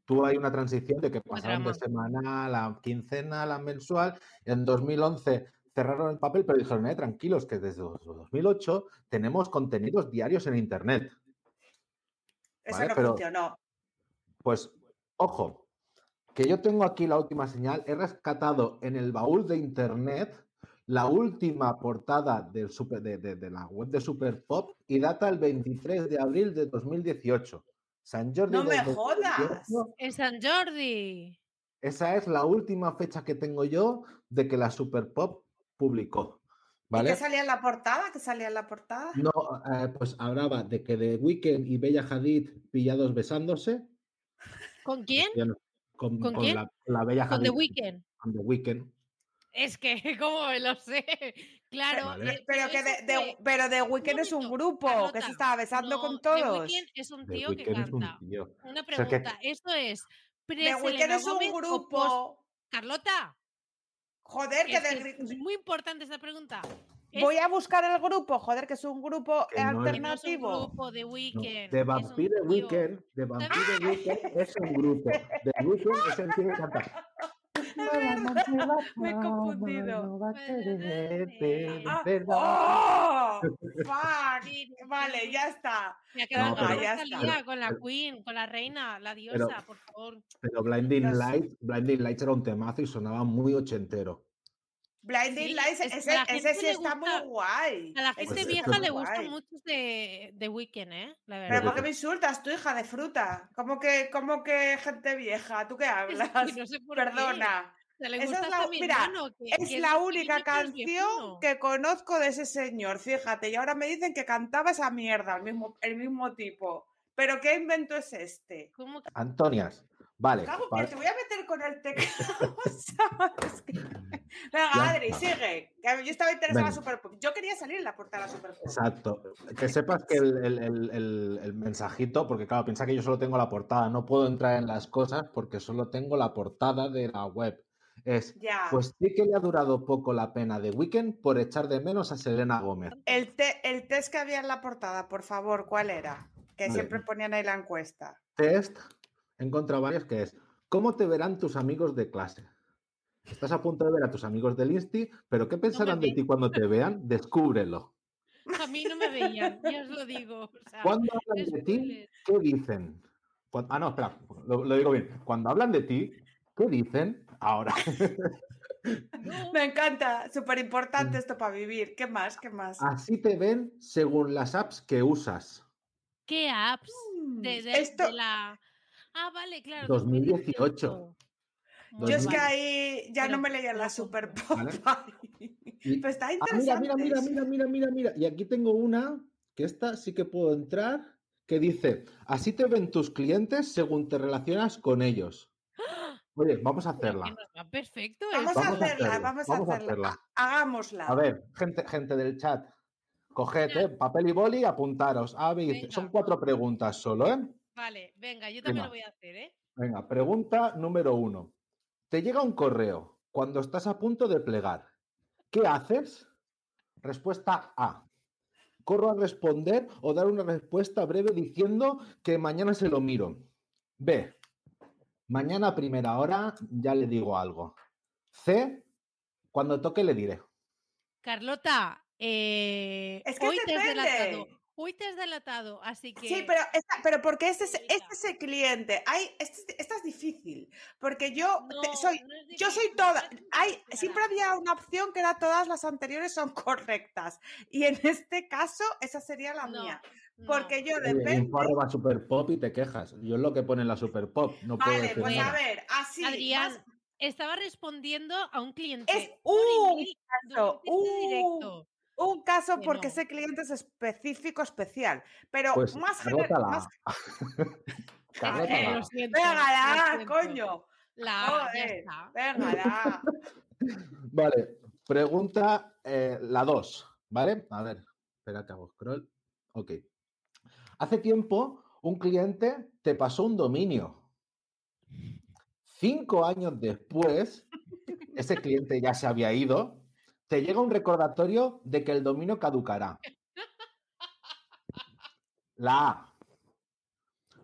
Tuvo ahí una transición de que pasaron de semanal a quincena a mensual. En 2011 cerraron el papel, pero dijeron, eh, tranquilos, que desde 2008 tenemos contenidos diarios en Internet. Eso Vale, no pero- funcionó. Pues, ojo, que yo tengo aquí la última señal. He rescatado en el baúl de Internet la última portada del super- de, de- de la web de Super Pop y data el 23 de abril de 2018. San Jordi No me jodas. 2018. En San Jordi. Esa es la última fecha que tengo yo de que la Super Pop publicó. ¿Y ¿Vale? qué salía en la portada? ¿Qué salía en la portada? No, eh, pues hablaba de que The Weeknd y Bella Hadid pillados besándose. ¿Con quién? Con, ¿Con con quién? La, la Bella Con The Hadid. Weeknd. Con The Weeknd. Es que, ¿cómo lo sé? Claro. Vale. eh, Pero que de, de- pero The Weeknd es un grupo que Carlota, se estaba besando no, con The todos. Weeknd es un The tío que es un canta. tío. Una sea, que- pregunta, ¿esto es The Weeknd es un o grupo. Carlota, Joder, que es, de que gri- es muy importante esta pregunta. Es Voy a buscar el grupo, joder, que es un grupo Que no es- que no es un alternativo. grupo de No, Weekend. The Vampire Weekend, The Vampire Weekend es un grupo. The Weekend es el me he confundido. Ah, Ah, ¡Oh! ¡Fuck! Vale, ya está. Me ha quedado No, con pero- la ya está. Con la Queen, con la reina, la diosa, por favor. Pero Blinding Lights, Blinding Lights era un temazo y sonaba muy ochentero. Blinding Sí, Lights, es ese, a la ese gente sí le está gusta- muy guay. A la gente Pues vieja le guay. muchos de, de Weekend, ¿eh? La Pero verdad. ¿por qué me insultas tú, hija de fruta? ¿Cómo que, cómo que gente vieja? ¿Tú qué hablas? que no sé por qué. Perdona. Esa gusta es la- mira, hermano, que- Es que la única canción viejuno. que conozco de ese señor, fíjate. Y ahora me dicen que cantaba esa mierda, el mismo, el mismo tipo. ¿Pero qué invento es este? ¿Cómo que- Antonias. Vale. Cago que para- te voy a meter con el teclado, Venga, Adri, sigue. Yo estaba interesada en Venga. Super Pop. Yo quería salir en la portada de Super Pop. Exacto. Que sepas que el, el- el- el- el mensajito, porque claro, piensa que yo solo tengo la portada, no puedo entrar en las cosas porque solo tengo la portada de la web. Es, Ya. pues sí que le ha durado poco la pena de Weekend por echar de menos a Selena Gómez. El, te- el test que había en la portada, por favor, ¿cuál era? Que Vale. siempre ponían ahí la encuesta. Test, he encontrado varios que es, ¿cómo te verán tus amigos de clase? Estás a punto de ver a tus amigos del Insti, pero ¿qué pensarán de ti cuando te vean? Descúbrelo. A mí no me veían, ya os lo digo. O sea, Cuando hablan de ti. ¿qué dicen? Ah, no, espera, lo, lo digo bien. Cuando hablan de ti, ¿qué dicen? Ahora. No, Me encanta, súper importante esto para vivir. ¿Qué más? ¿Qué más? Así te ven según las apps que usas. ¿Qué apps? Mm, De, de- Esto, de la. Ah, vale, claro. 2018. Muy yo es que ahí ya Pero no me leía la Super Pero está Ah, mira, interesante. mira, mira, mira, mira, mira, mira. Y aquí tengo una que esta sí que puedo entrar, que dice, así te ven tus clientes según te relacionas con ellos. Oye, vamos a hacerla. perfecto Vamos, a Vamos a hacerla, vamos a vamos a hacerla. hacerla. Hagámosla. A ver, gente, gente del chat, coged eh, papel y boli y apuntaros. A Venga. son cuatro preguntas solo, ¿eh? Vale, venga, yo también Venga. lo voy a hacer, ¿eh? Venga, pregunta número uno. Te llega un correo cuando estás a punto de plegar. ¿Qué haces? Respuesta A. Corro a responder o dar una respuesta breve diciendo que mañana se lo miro. B. Mañana a primera hora ya le digo algo. C. Cuando toque le diré. Carlota, eh, Es que hoy te has. Hoy te has delatado, así que. Sí, pero, esta- pero porque este es, este es el cliente. Hay, este, esta es difícil. Porque yo No, te- soy, no yo soy toda. no Hay, siempre había una opción que era todas las anteriores son correctas. Y en este caso, esa sería la No, mía. no. Porque yo info arroba super pop y te quejas. Yo es lo que pone en la super pop. No puedo Vale, decir pues nada. a ver, así. Adrián, más- estaba respondiendo a un cliente. Es un email caso, este un- directo. Un caso que porque no. ese cliente es específico, especial. Pero Pues más, gener- Carlota la más A. Eh, Carlota la lo A. siento, Venga, lo la, siento. coño. La A, ya Joder, está. venga, la. Vale, pregunta eh, la 2, ¿vale? A ver, espera que hago scroll. Ok. Hace tiempo un cliente te pasó un dominio. Cinco años después, ese cliente ya se había ido, te llega un recordatorio de que el dominio caducará. La A.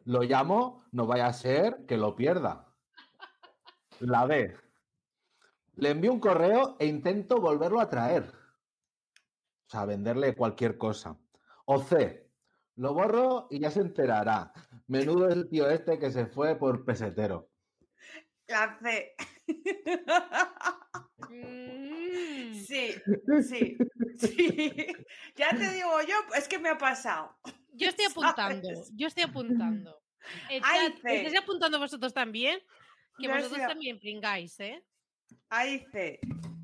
Lo llamo, no vaya a ser que lo pierda. La B. Le envío un correo e intento volverlo a traer. O sea, venderle cualquier cosa. O C. Lo borro y ya se enterará. Menudo es el tío este que se fue por pesetero. La C. Sí, sí, sí. Ya te digo yo, es que me ha pasado. Yo estoy apuntando, ¿Sabes? yo estoy apuntando. Ay. ¿Estáis apuntando vosotros también? Que vosotros también pringáis, ¿eh? Ahí C.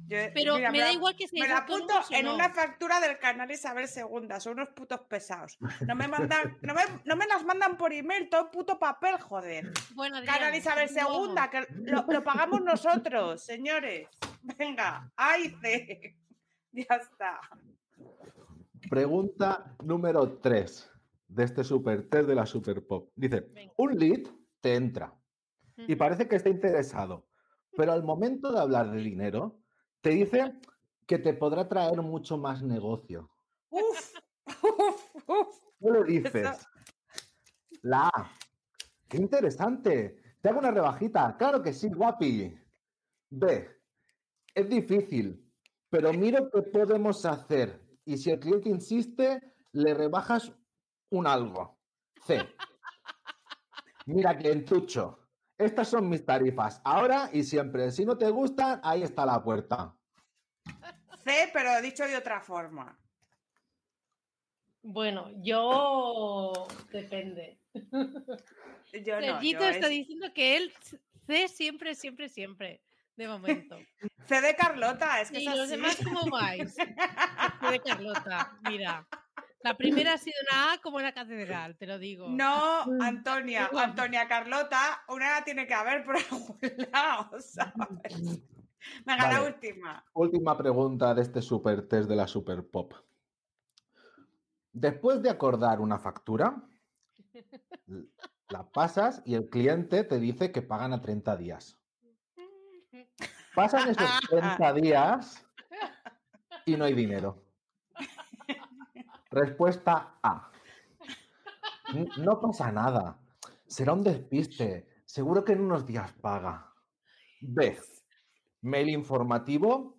Yo- Pero mira, me da la- igual que Me seáis la apunto en no. una factura del canal Isabel Segunda. Son unos putos pesados. No me mandan, no me, no me las mandan por email, todo puto papel, joder. Bueno, Adrián, Canal Isabel. Segunda, que lo, lo pagamos nosotros, señores. Venga, A y C. Ya está. Pregunta número 3 de este super test de la Super Pop. Dice, Venga. un lead te entra y parece que está interesado, pero al momento de hablar de dinero, te dice que te podrá traer mucho más negocio. Uf, uf, uf. ¿Qué le dices? Eso- La A. ¡Qué interesante! Te hago una rebajita. Claro que sí, guapi. B. Es difícil, pero miro qué podemos hacer. Y si el cliente insiste, le rebajas un algo. C. Mira, clientucho. Estas son mis tarifas. Ahora y siempre. Si no te gustan, ahí está la puerta. C, pero dicho de otra forma. Bueno, yo depende. Yo no, yo está es- diciendo que él C siempre, siempre, siempre. De momento. C de Carlota, es que ¿Y es los así. demás cómo vais? C de Carlota, mira. La primera ha sido una A como una catedral, te lo digo. No, Antonia. Antonia Carlota, una tiene que haber por algún lado, ¿sabes? Venga, la última. Última pregunta de este super test de la Super Pop. Después de acordar una factura, la pasas y el cliente te dice que pagan a 30 días. Pasan esos 30 días y no hay dinero. Respuesta A. "N- No pasa nada. Será un despiste. Seguro que en unos días paga. B. Mail informativo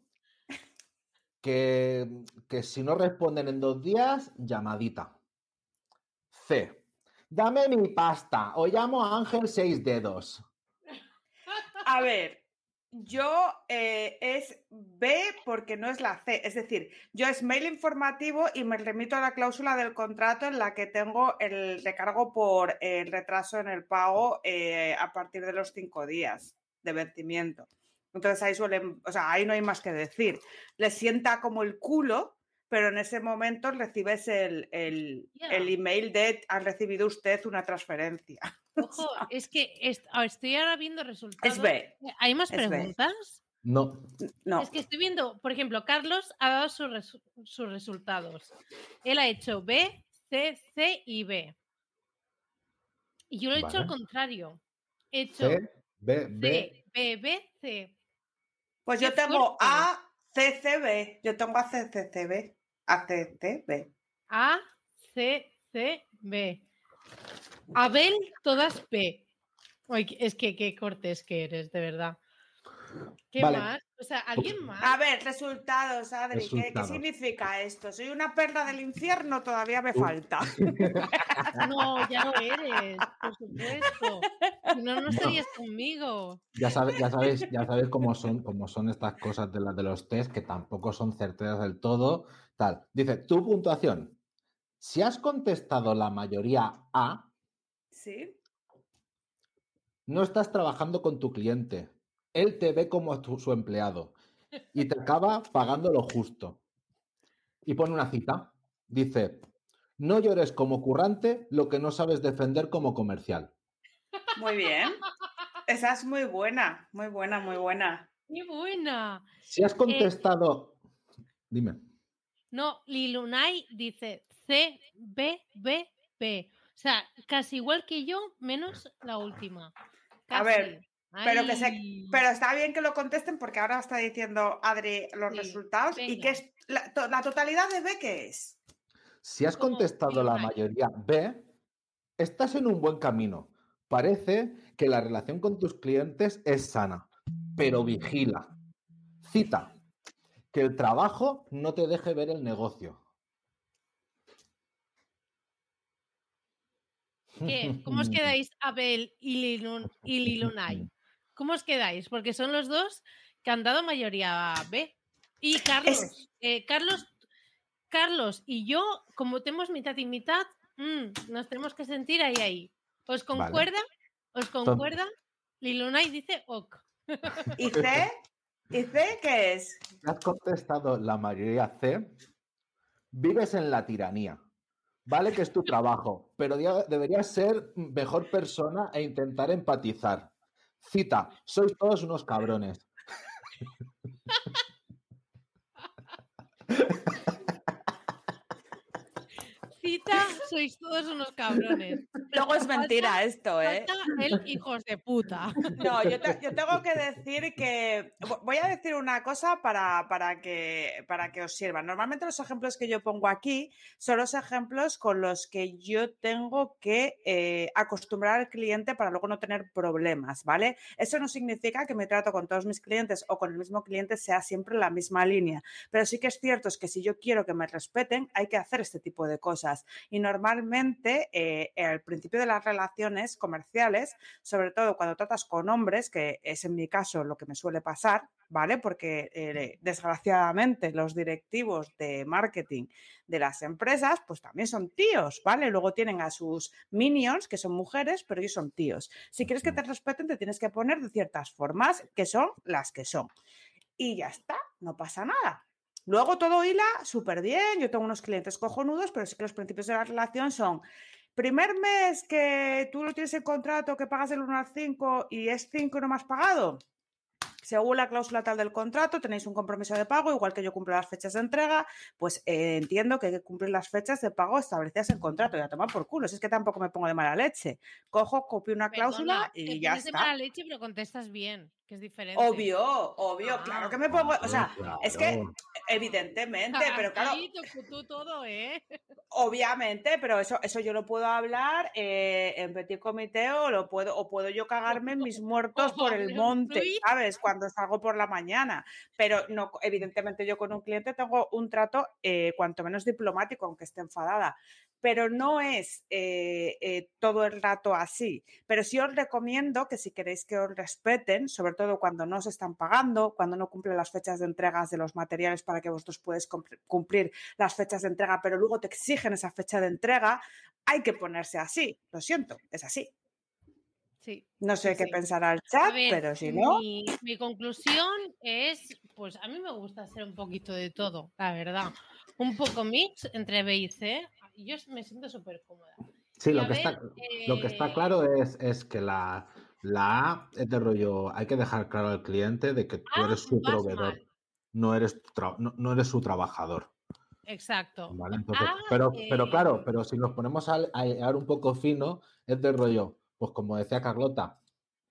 que, que si no responden en dos días, llamadita. C. Dame mi pasta o llamo a Ángel Seis Dedos. A ver, yo eh, es B porque no es la C. Es decir, yo es mail informativo y me remito a la cláusula del contrato en la que tengo el recargo por el retraso en el pago eh, a partir de los cinco días de vencimiento. Entonces ahí suelen, o sea, ahí no hay más que decir. Le sienta como el culo, pero en ese momento recibes el, el, el email de ha recibido usted una transferencia. Ojo, es que est- estoy ahora viendo resultados. Es B. ¿Hay más Es B. preguntas? No. No. Es que estoy viendo, por ejemplo, Carlos ha dado sus, resu- sus resultados. Él ha hecho B, C, C y B. Y yo lo he hecho al contrario. He hecho C, B, B. C, B, B, C. Pues yo tengo fuerte. A, C, C, B. Yo tengo A, C, C, C, B. A, C, C, B. A, C, B. Abel, todas B. Ay, es que qué cortés que eres, de verdad. ¿Qué Vale. más? O sea, ¿alguien más? A ver, resultados, Adri. ¿Qué- ¿Qué, Resultados. significa esto? ¿Soy una perla del infierno? Todavía me falta. No, ya lo eres, por supuesto. No, no estarías conmigo. Ya sabes, ya sabes, ya sabes cómo son, cómo son estas cosas de las de los test que tampoco son certeras del todo. Tal. Dice, tu puntuación. Si has contestado la mayoría A, ¿Sí? no estás trabajando con tu cliente. Él te ve como tu- su empleado y te acaba pagando lo justo. Y pone una cita. Dice, no llores como currante lo que no sabes defender como comercial. Muy bien. Esa es muy buena, muy buena, muy buena. ¡Qué buena! Si has contestado... Dime. No, Lilunay dice C, B, B, B. O sea, casi igual que yo, menos la última. A ver, Pero que se-. Pero está bien que lo contesten porque ahora está diciendo Adri los Sí, resultados. ¿Y qué es la, to- la totalidad de B qué es? Si has contestado la mayoría B, estás en un buen camino. Parece que la relación con tus clientes es sana, pero vigila. Cita, que el trabajo no te deje ver el negocio. ¿Qué? ¿Cómo os quedáis Abel y, Lilun- y Lilunay? ¿Cómo os quedáis? Porque son los dos que han dado mayoría B. Y Carlos, eh, Carlos, Carlos y yo, como tenemos mitad y mitad, mm, nos tenemos que sentir ahí, ahí. ¿Os Vale. concuerda? ¿Os concuerda? Lilunay dice ok. ¿Y C? ¿Y C qué es? Has contestado la mayoría C, vives en la tiranía. Vale que es tu trabajo, pero deberías ser mejor persona e intentar empatizar. Cita, sois todos unos cabrones. Cita, sois todos unos cabrones. Luego es mentira esto, ¿eh? Falta el hijos de puta. No, yo, te- yo tengo que decir que vo- voy a decir una cosa para, para, que, para que os sirva. Normalmente los ejemplos que yo pongo aquí son los ejemplos con los que yo tengo que eh, acostumbrar al cliente para luego no tener problemas, ¿vale? Eso no significa que mi trato con todos mis clientes o con el mismo cliente sea siempre la misma línea, pero sí que es cierto es que si yo quiero que me respeten, hay que hacer este tipo de cosas. Y normalmente, eh, al principio de las relaciones comerciales, sobre todo cuando tratas con hombres, que es en mi caso lo que me suele pasar, ¿vale? Porque eh, desgraciadamente los directivos de marketing de las empresas, pues también son tíos, ¿vale? Luego tienen a sus minions, que son mujeres, pero ellos son tíos. Si quieres que te respeten, te tienes que poner de ciertas formas, que son las que son. Y ya está, no pasa nada. Luego todo hila súper bien, yo tengo unos clientes cojonudos, pero sí que los principios de la relación son primer mes que tú lo tienes en contrato, que pagas del 1 al 5 y es 5 y no has pagado. Según la cláusula tal del contrato, tenéis un compromiso de pago, igual que yo cumplo las fechas de entrega, pues eh, entiendo que hay que cumplir las fechas de pago establecidas en el contrato y a tomar por culo. Si es que tampoco me pongo de mala leche. Cojo, copio una cláusula Perdona, te y ya pones de está. mala leche, pero contestas bien, que es diferente. Obvio, obvio, claro Ah. que me pongo, o sea, Claro. es que evidentemente, pero claro, tú- todo, ¿eh? obviamente, pero eso, eso yo lo puedo hablar eh, en petit comité o lo puedo, o puedo yo cagarme en mis muertos por el monte. ¿sabes? Cuando salgo por la mañana. Pero no, evidentemente yo con un cliente tengo un trato eh, cuanto menos diplomático, aunque esté enfadada. Pero no es eh, eh, todo el rato así. Pero sí os recomiendo que si queréis que os respeten, sobre todo cuando no os están pagando, cuando no cumplen las fechas de entregas de los materiales para que vosotros cumpl- cumplir las fechas de entrega, pero luego te exigen esa fecha de entrega, hay que ponerse así. Lo siento, es así. Sí. No sé Sí, qué pensará el chat, ver, pero si no, mi, mi conclusión es, pues a mí me gusta hacer un poquito de todo, la verdad. Un poco mix entre B y C. y Yo me siento súper cómoda. Sí, lo que, ver, está, lo que está claro es, es que la, la A es de rollo, hay que dejar claro al cliente de que tú Ah, eres su proveedor, mal. no eres, no, no eres su trabajador. Exacto. ¿vale? Entonces, Ah, pero, pero eh, claro, pero si nos ponemos a, a hilar un poco fino, es de rollo, pues como decía Carlota,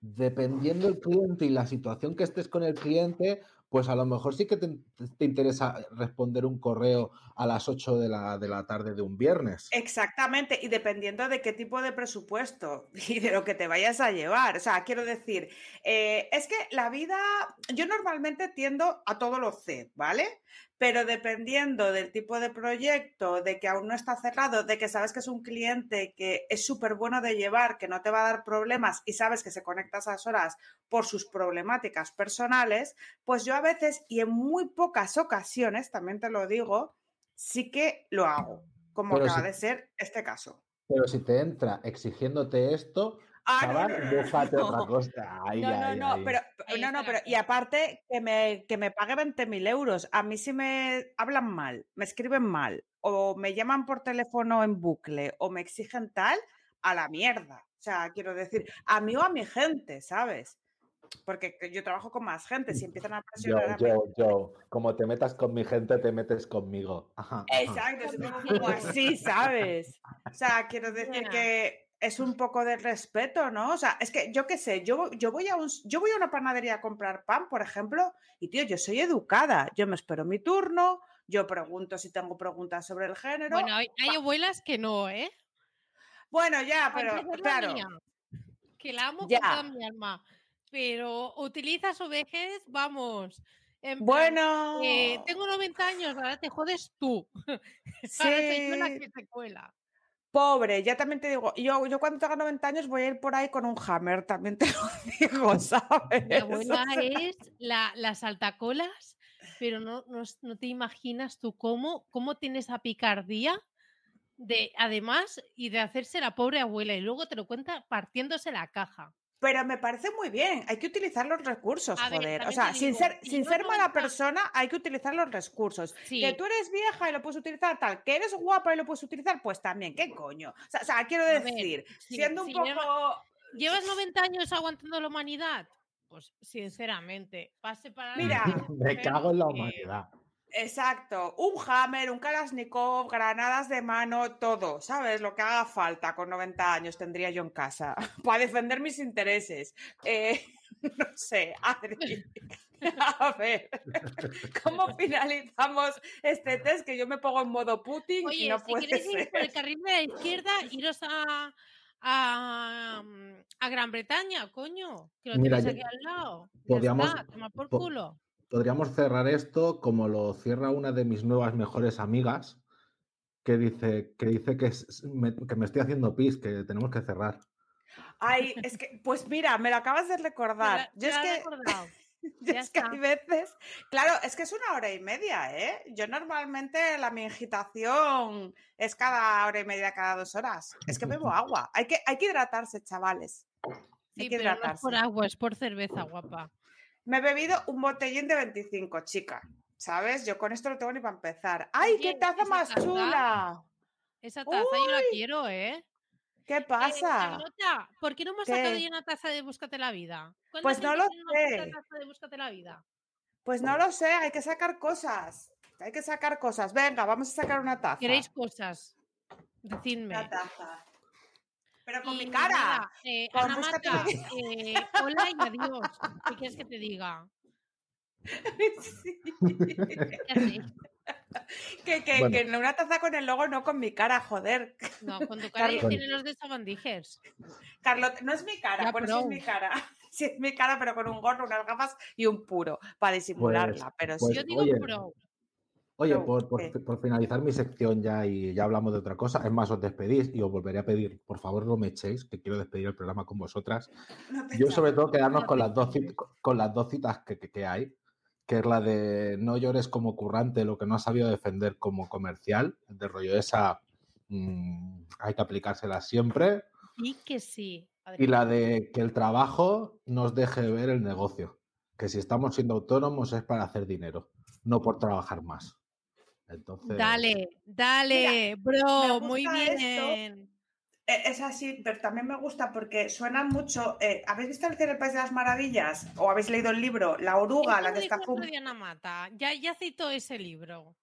dependiendo el cliente y la situación que estés con el cliente, pues a lo mejor sí que te, te interesa responder un correo a las 8 de la, de la tarde de un viernes. Exactamente, y dependiendo de qué tipo de presupuesto y de lo que te vayas a llevar. O sea, quiero decir, eh, es que la vida, yo normalmente tiendo a todo lo C, ¿vale? Pero dependiendo del tipo de proyecto, de que aún no está cerrado, de que sabes que es un cliente que es súper bueno de llevar, que no te va a dar problemas y sabes que se conecta a esas horas por sus problemáticas personales, pues yo a veces y en muy pocas ocasiones, también te lo digo, sí que lo hago, como Pero acaba si- de ser este caso. Pero si te entra exigiéndote esto, Ah, no, chaval, no, otra cosa. Ay, No, no, ay, no, ay. pero, no, no, pero, y aparte que me, que me pague 20.000 euros. A mí si me hablan mal, me escriben mal, o me llaman por teléfono en bucle, o me exigen tal, a la mierda. O sea, quiero decir, a mí o a mi gente, ¿sabes? Porque que yo trabajo con más gente, si empiezan a Yo, presionar a yo, yo, como te metas con mi gente, te metes conmigo. Ajá, ajá. Exacto, es como así, ¿sabes? O sea, quiero decir que es un poco de respeto, ¿no? O sea, es que yo qué sé, yo, yo, voy a un, yo voy a una panadería a comprar pan, por ejemplo, y tío, yo soy educada, yo me espero mi turno, yo pregunto si tengo preguntas sobre el género. Bueno, hay, hay abuelas que no, ¿eh? Bueno, ya, pero claro. mía, que la amo Ya. con toda mi alma. Pero utilizas ovejes, vamos. en plan, Bueno, eh, tengo 90 años, ahora te jodes tú. Ahora soy yo la sí, que se cuela. Pobre, ya también te digo, yo, yo cuando tenga 90 años voy a ir por ahí con un hammer, también te lo digo, ¿sabes? Mi abuela es la, la saltacolas, pero no, no, no te imaginas tú cómo, cómo tiene esa picardía de, además, y de hacerse la pobre abuela, y luego te lo cuenta partiéndose la caja. Pero me parece muy bien, hay que utilizar los recursos, A ver, joder. O sea, sin digo, ser, si sin ser mala 90 persona, hay que utilizar los recursos. Sí. Que tú eres vieja y lo puedes utilizar tal, que eres guapa y lo puedes utilizar, pues también, ¿qué coño? O sea, o sea, quiero ver, decir, si- siendo un si poco... lleva- ¿Llevas 90 años aguantando la humanidad? Pues sinceramente, vas a separar a Mira, Me cago en la humanidad. Exacto, un hammer, un Kalashnikov, granadas de mano, todo, ¿sabes? Lo que haga falta con 90 años tendría yo en casa para defender mis intereses. Eh, no sé, Adri. A ver, ¿cómo finalizamos este test? Que yo me pongo en modo Putin Oye, y no si puede queréis ir por el carril de la izquierda, iros a, a, mm, a Gran Bretaña, coño, que lo Mira, tenéis aquí al lado. Está, toma por po- culo. Podríamos cerrar esto como lo cierra una de mis nuevas mejores amigas, que dice que, dice que, es- me, que me estoy haciendo pis, que tenemos que cerrar. Ay, es que, pues mira, me lo acabas de recordar. Yo es que recordado. Yo es que hay veces, claro, es que es una hora y media, ¿eh? Yo normalmente la mi agitación es cada hora y media, cada dos horas. Es que bebo agua. Hay que, hay que hidratarse, chavales. Hay Sí, que pero no es por agua, es por cerveza, guapa. Me he bebido un botellín de 25, chica. ¿Sabes? Yo con esto no tengo ni para empezar. ¡Ay, qué taza más taza. chula! Esa taza yo la quiero, ¿eh? ¿Qué Eh, pasa? ¿por qué no hemos sacado ya una taza de Búscate la Vida? ¿Cuándo Pues no lo una sé. taza de Búscate la Vida? Pues no lo sé, hay que sacar cosas. Hay que sacar cosas. Venga, vamos a sacar una taza. ¿Queréis cosas? Decidme. Una taza. Pero con Y mi cara. nada, eh, Ana la eh, hola y adiós. ¿Qué quieres que te diga? Que, que, Bueno. que en una taza con el logo, no con mi cara, joder. No, con tu cara tiene los de Sabandijers. Carlota, no es mi cara, Ya, bueno, sí es pero- mi cara. Sí es mi cara, pero con un gorro, unas gafas y un puro para disimularla. pero pues, sí. Yo digo oye, pro. Oye, por, finalizar mi sección ya y ya hablamos de otra cosa, es más, os despedís y os volveré a pedir, por favor no me echéis, que quiero despedir el programa con vosotras. No Yo sobre todo quedarnos No con las dos, con las dos citas que, que- que hay, que es la de no llores como currante, lo que no has sabido defender como comercial, de rollo esa, mm, hay que aplicársela siempre, Sí que sí. y la de que el trabajo nos deje ver el negocio, que si estamos siendo autónomos es para hacer dinero, no por trabajar más. Entonces, Dale, dale, bro, muy esto. bien. Eh, Es así, pero también me gusta porque suena mucho. eh, ¿Habéis visto Alicia en el País de las Maravillas? ¿O habéis leído el libro? La oruga, la que está dijo otro fum- día Ana Mata. Ya, ya citó ese libro.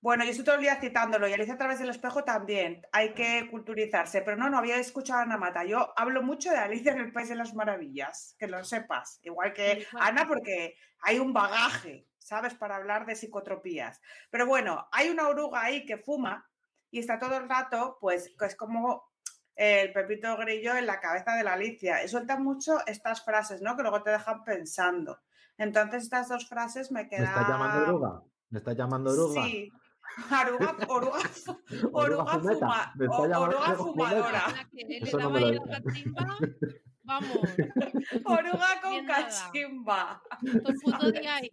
Bueno, yo estoy todo el día citándolo y Alicia a través del espejo también. Hay que culturizarse, pero no, no había escuchado a Ana Mata. Yo hablo mucho de Alicia en el País de las Maravillas, que lo sepas. Igual que. Ana, porque hay un bagaje, ¿sabes? Para hablar de psicotropías. Pero bueno, hay una oruga ahí que fuma y está todo el rato, pues, que es como el Pepito Grillo en la cabeza de la Alicia. Y suelta mucho estas frases, ¿no? Que luego te dejan pensando. Entonces, estas dos frases me ¿me quedan. estás llamando oruga? ¿Me estás llamando oruga? Sí. Oruga, oruga, Oruga oruga, fuma, Me está oruga fumadora. Que le daba me ahí la cachimba, Vamos, Oruga con cachimba. todo el puto día ahí.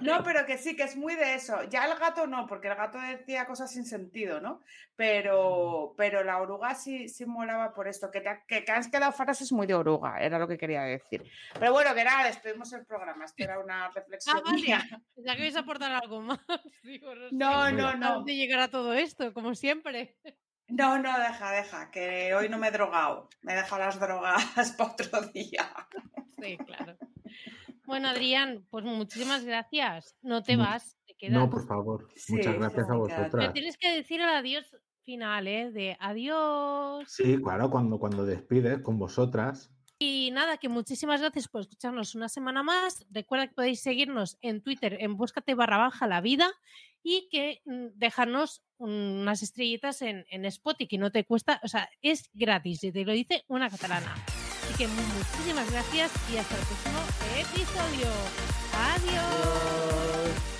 No, pero que sí, que es muy de eso. Ya el gato no, porque el gato decía cosas sin sentido, ¿no? Pero, pero la oruga sí, sí molaba por esto, que, te- que, que has quedado frases muy de oruga, era lo que quería decir. Pero bueno, que nada, despedimos el programa. Esto era una reflexión Ah, vale. Ya queréis aportar algo más. Digo, no, sé. No, no, ¿A no. dónde llegará todo esto? Como siempre. No, no, deja, deja, que hoy no me he drogado. Me he dejado las drogas para otro día. Sí, claro. Bueno, Adrián, pues muchísimas gracias. No te vas, te quedas. No, por favor. Sí, Muchas gracias a vosotras. tienes que decir el adiós final, ¿eh? De adiós. Sí, claro, cuando, cuando despides con vosotras. Y nada, que muchísimas gracias por escucharnos una semana más. Recuerda que podéis seguirnos en Twitter en búscate barra baja la vida y que mm, dejarnos unas estrellitas en, en Spotify que no te cuesta, o sea, es gratis y te lo dice una catalana. Así que muchísimas gracias y hasta el próximo episodio. Adiós.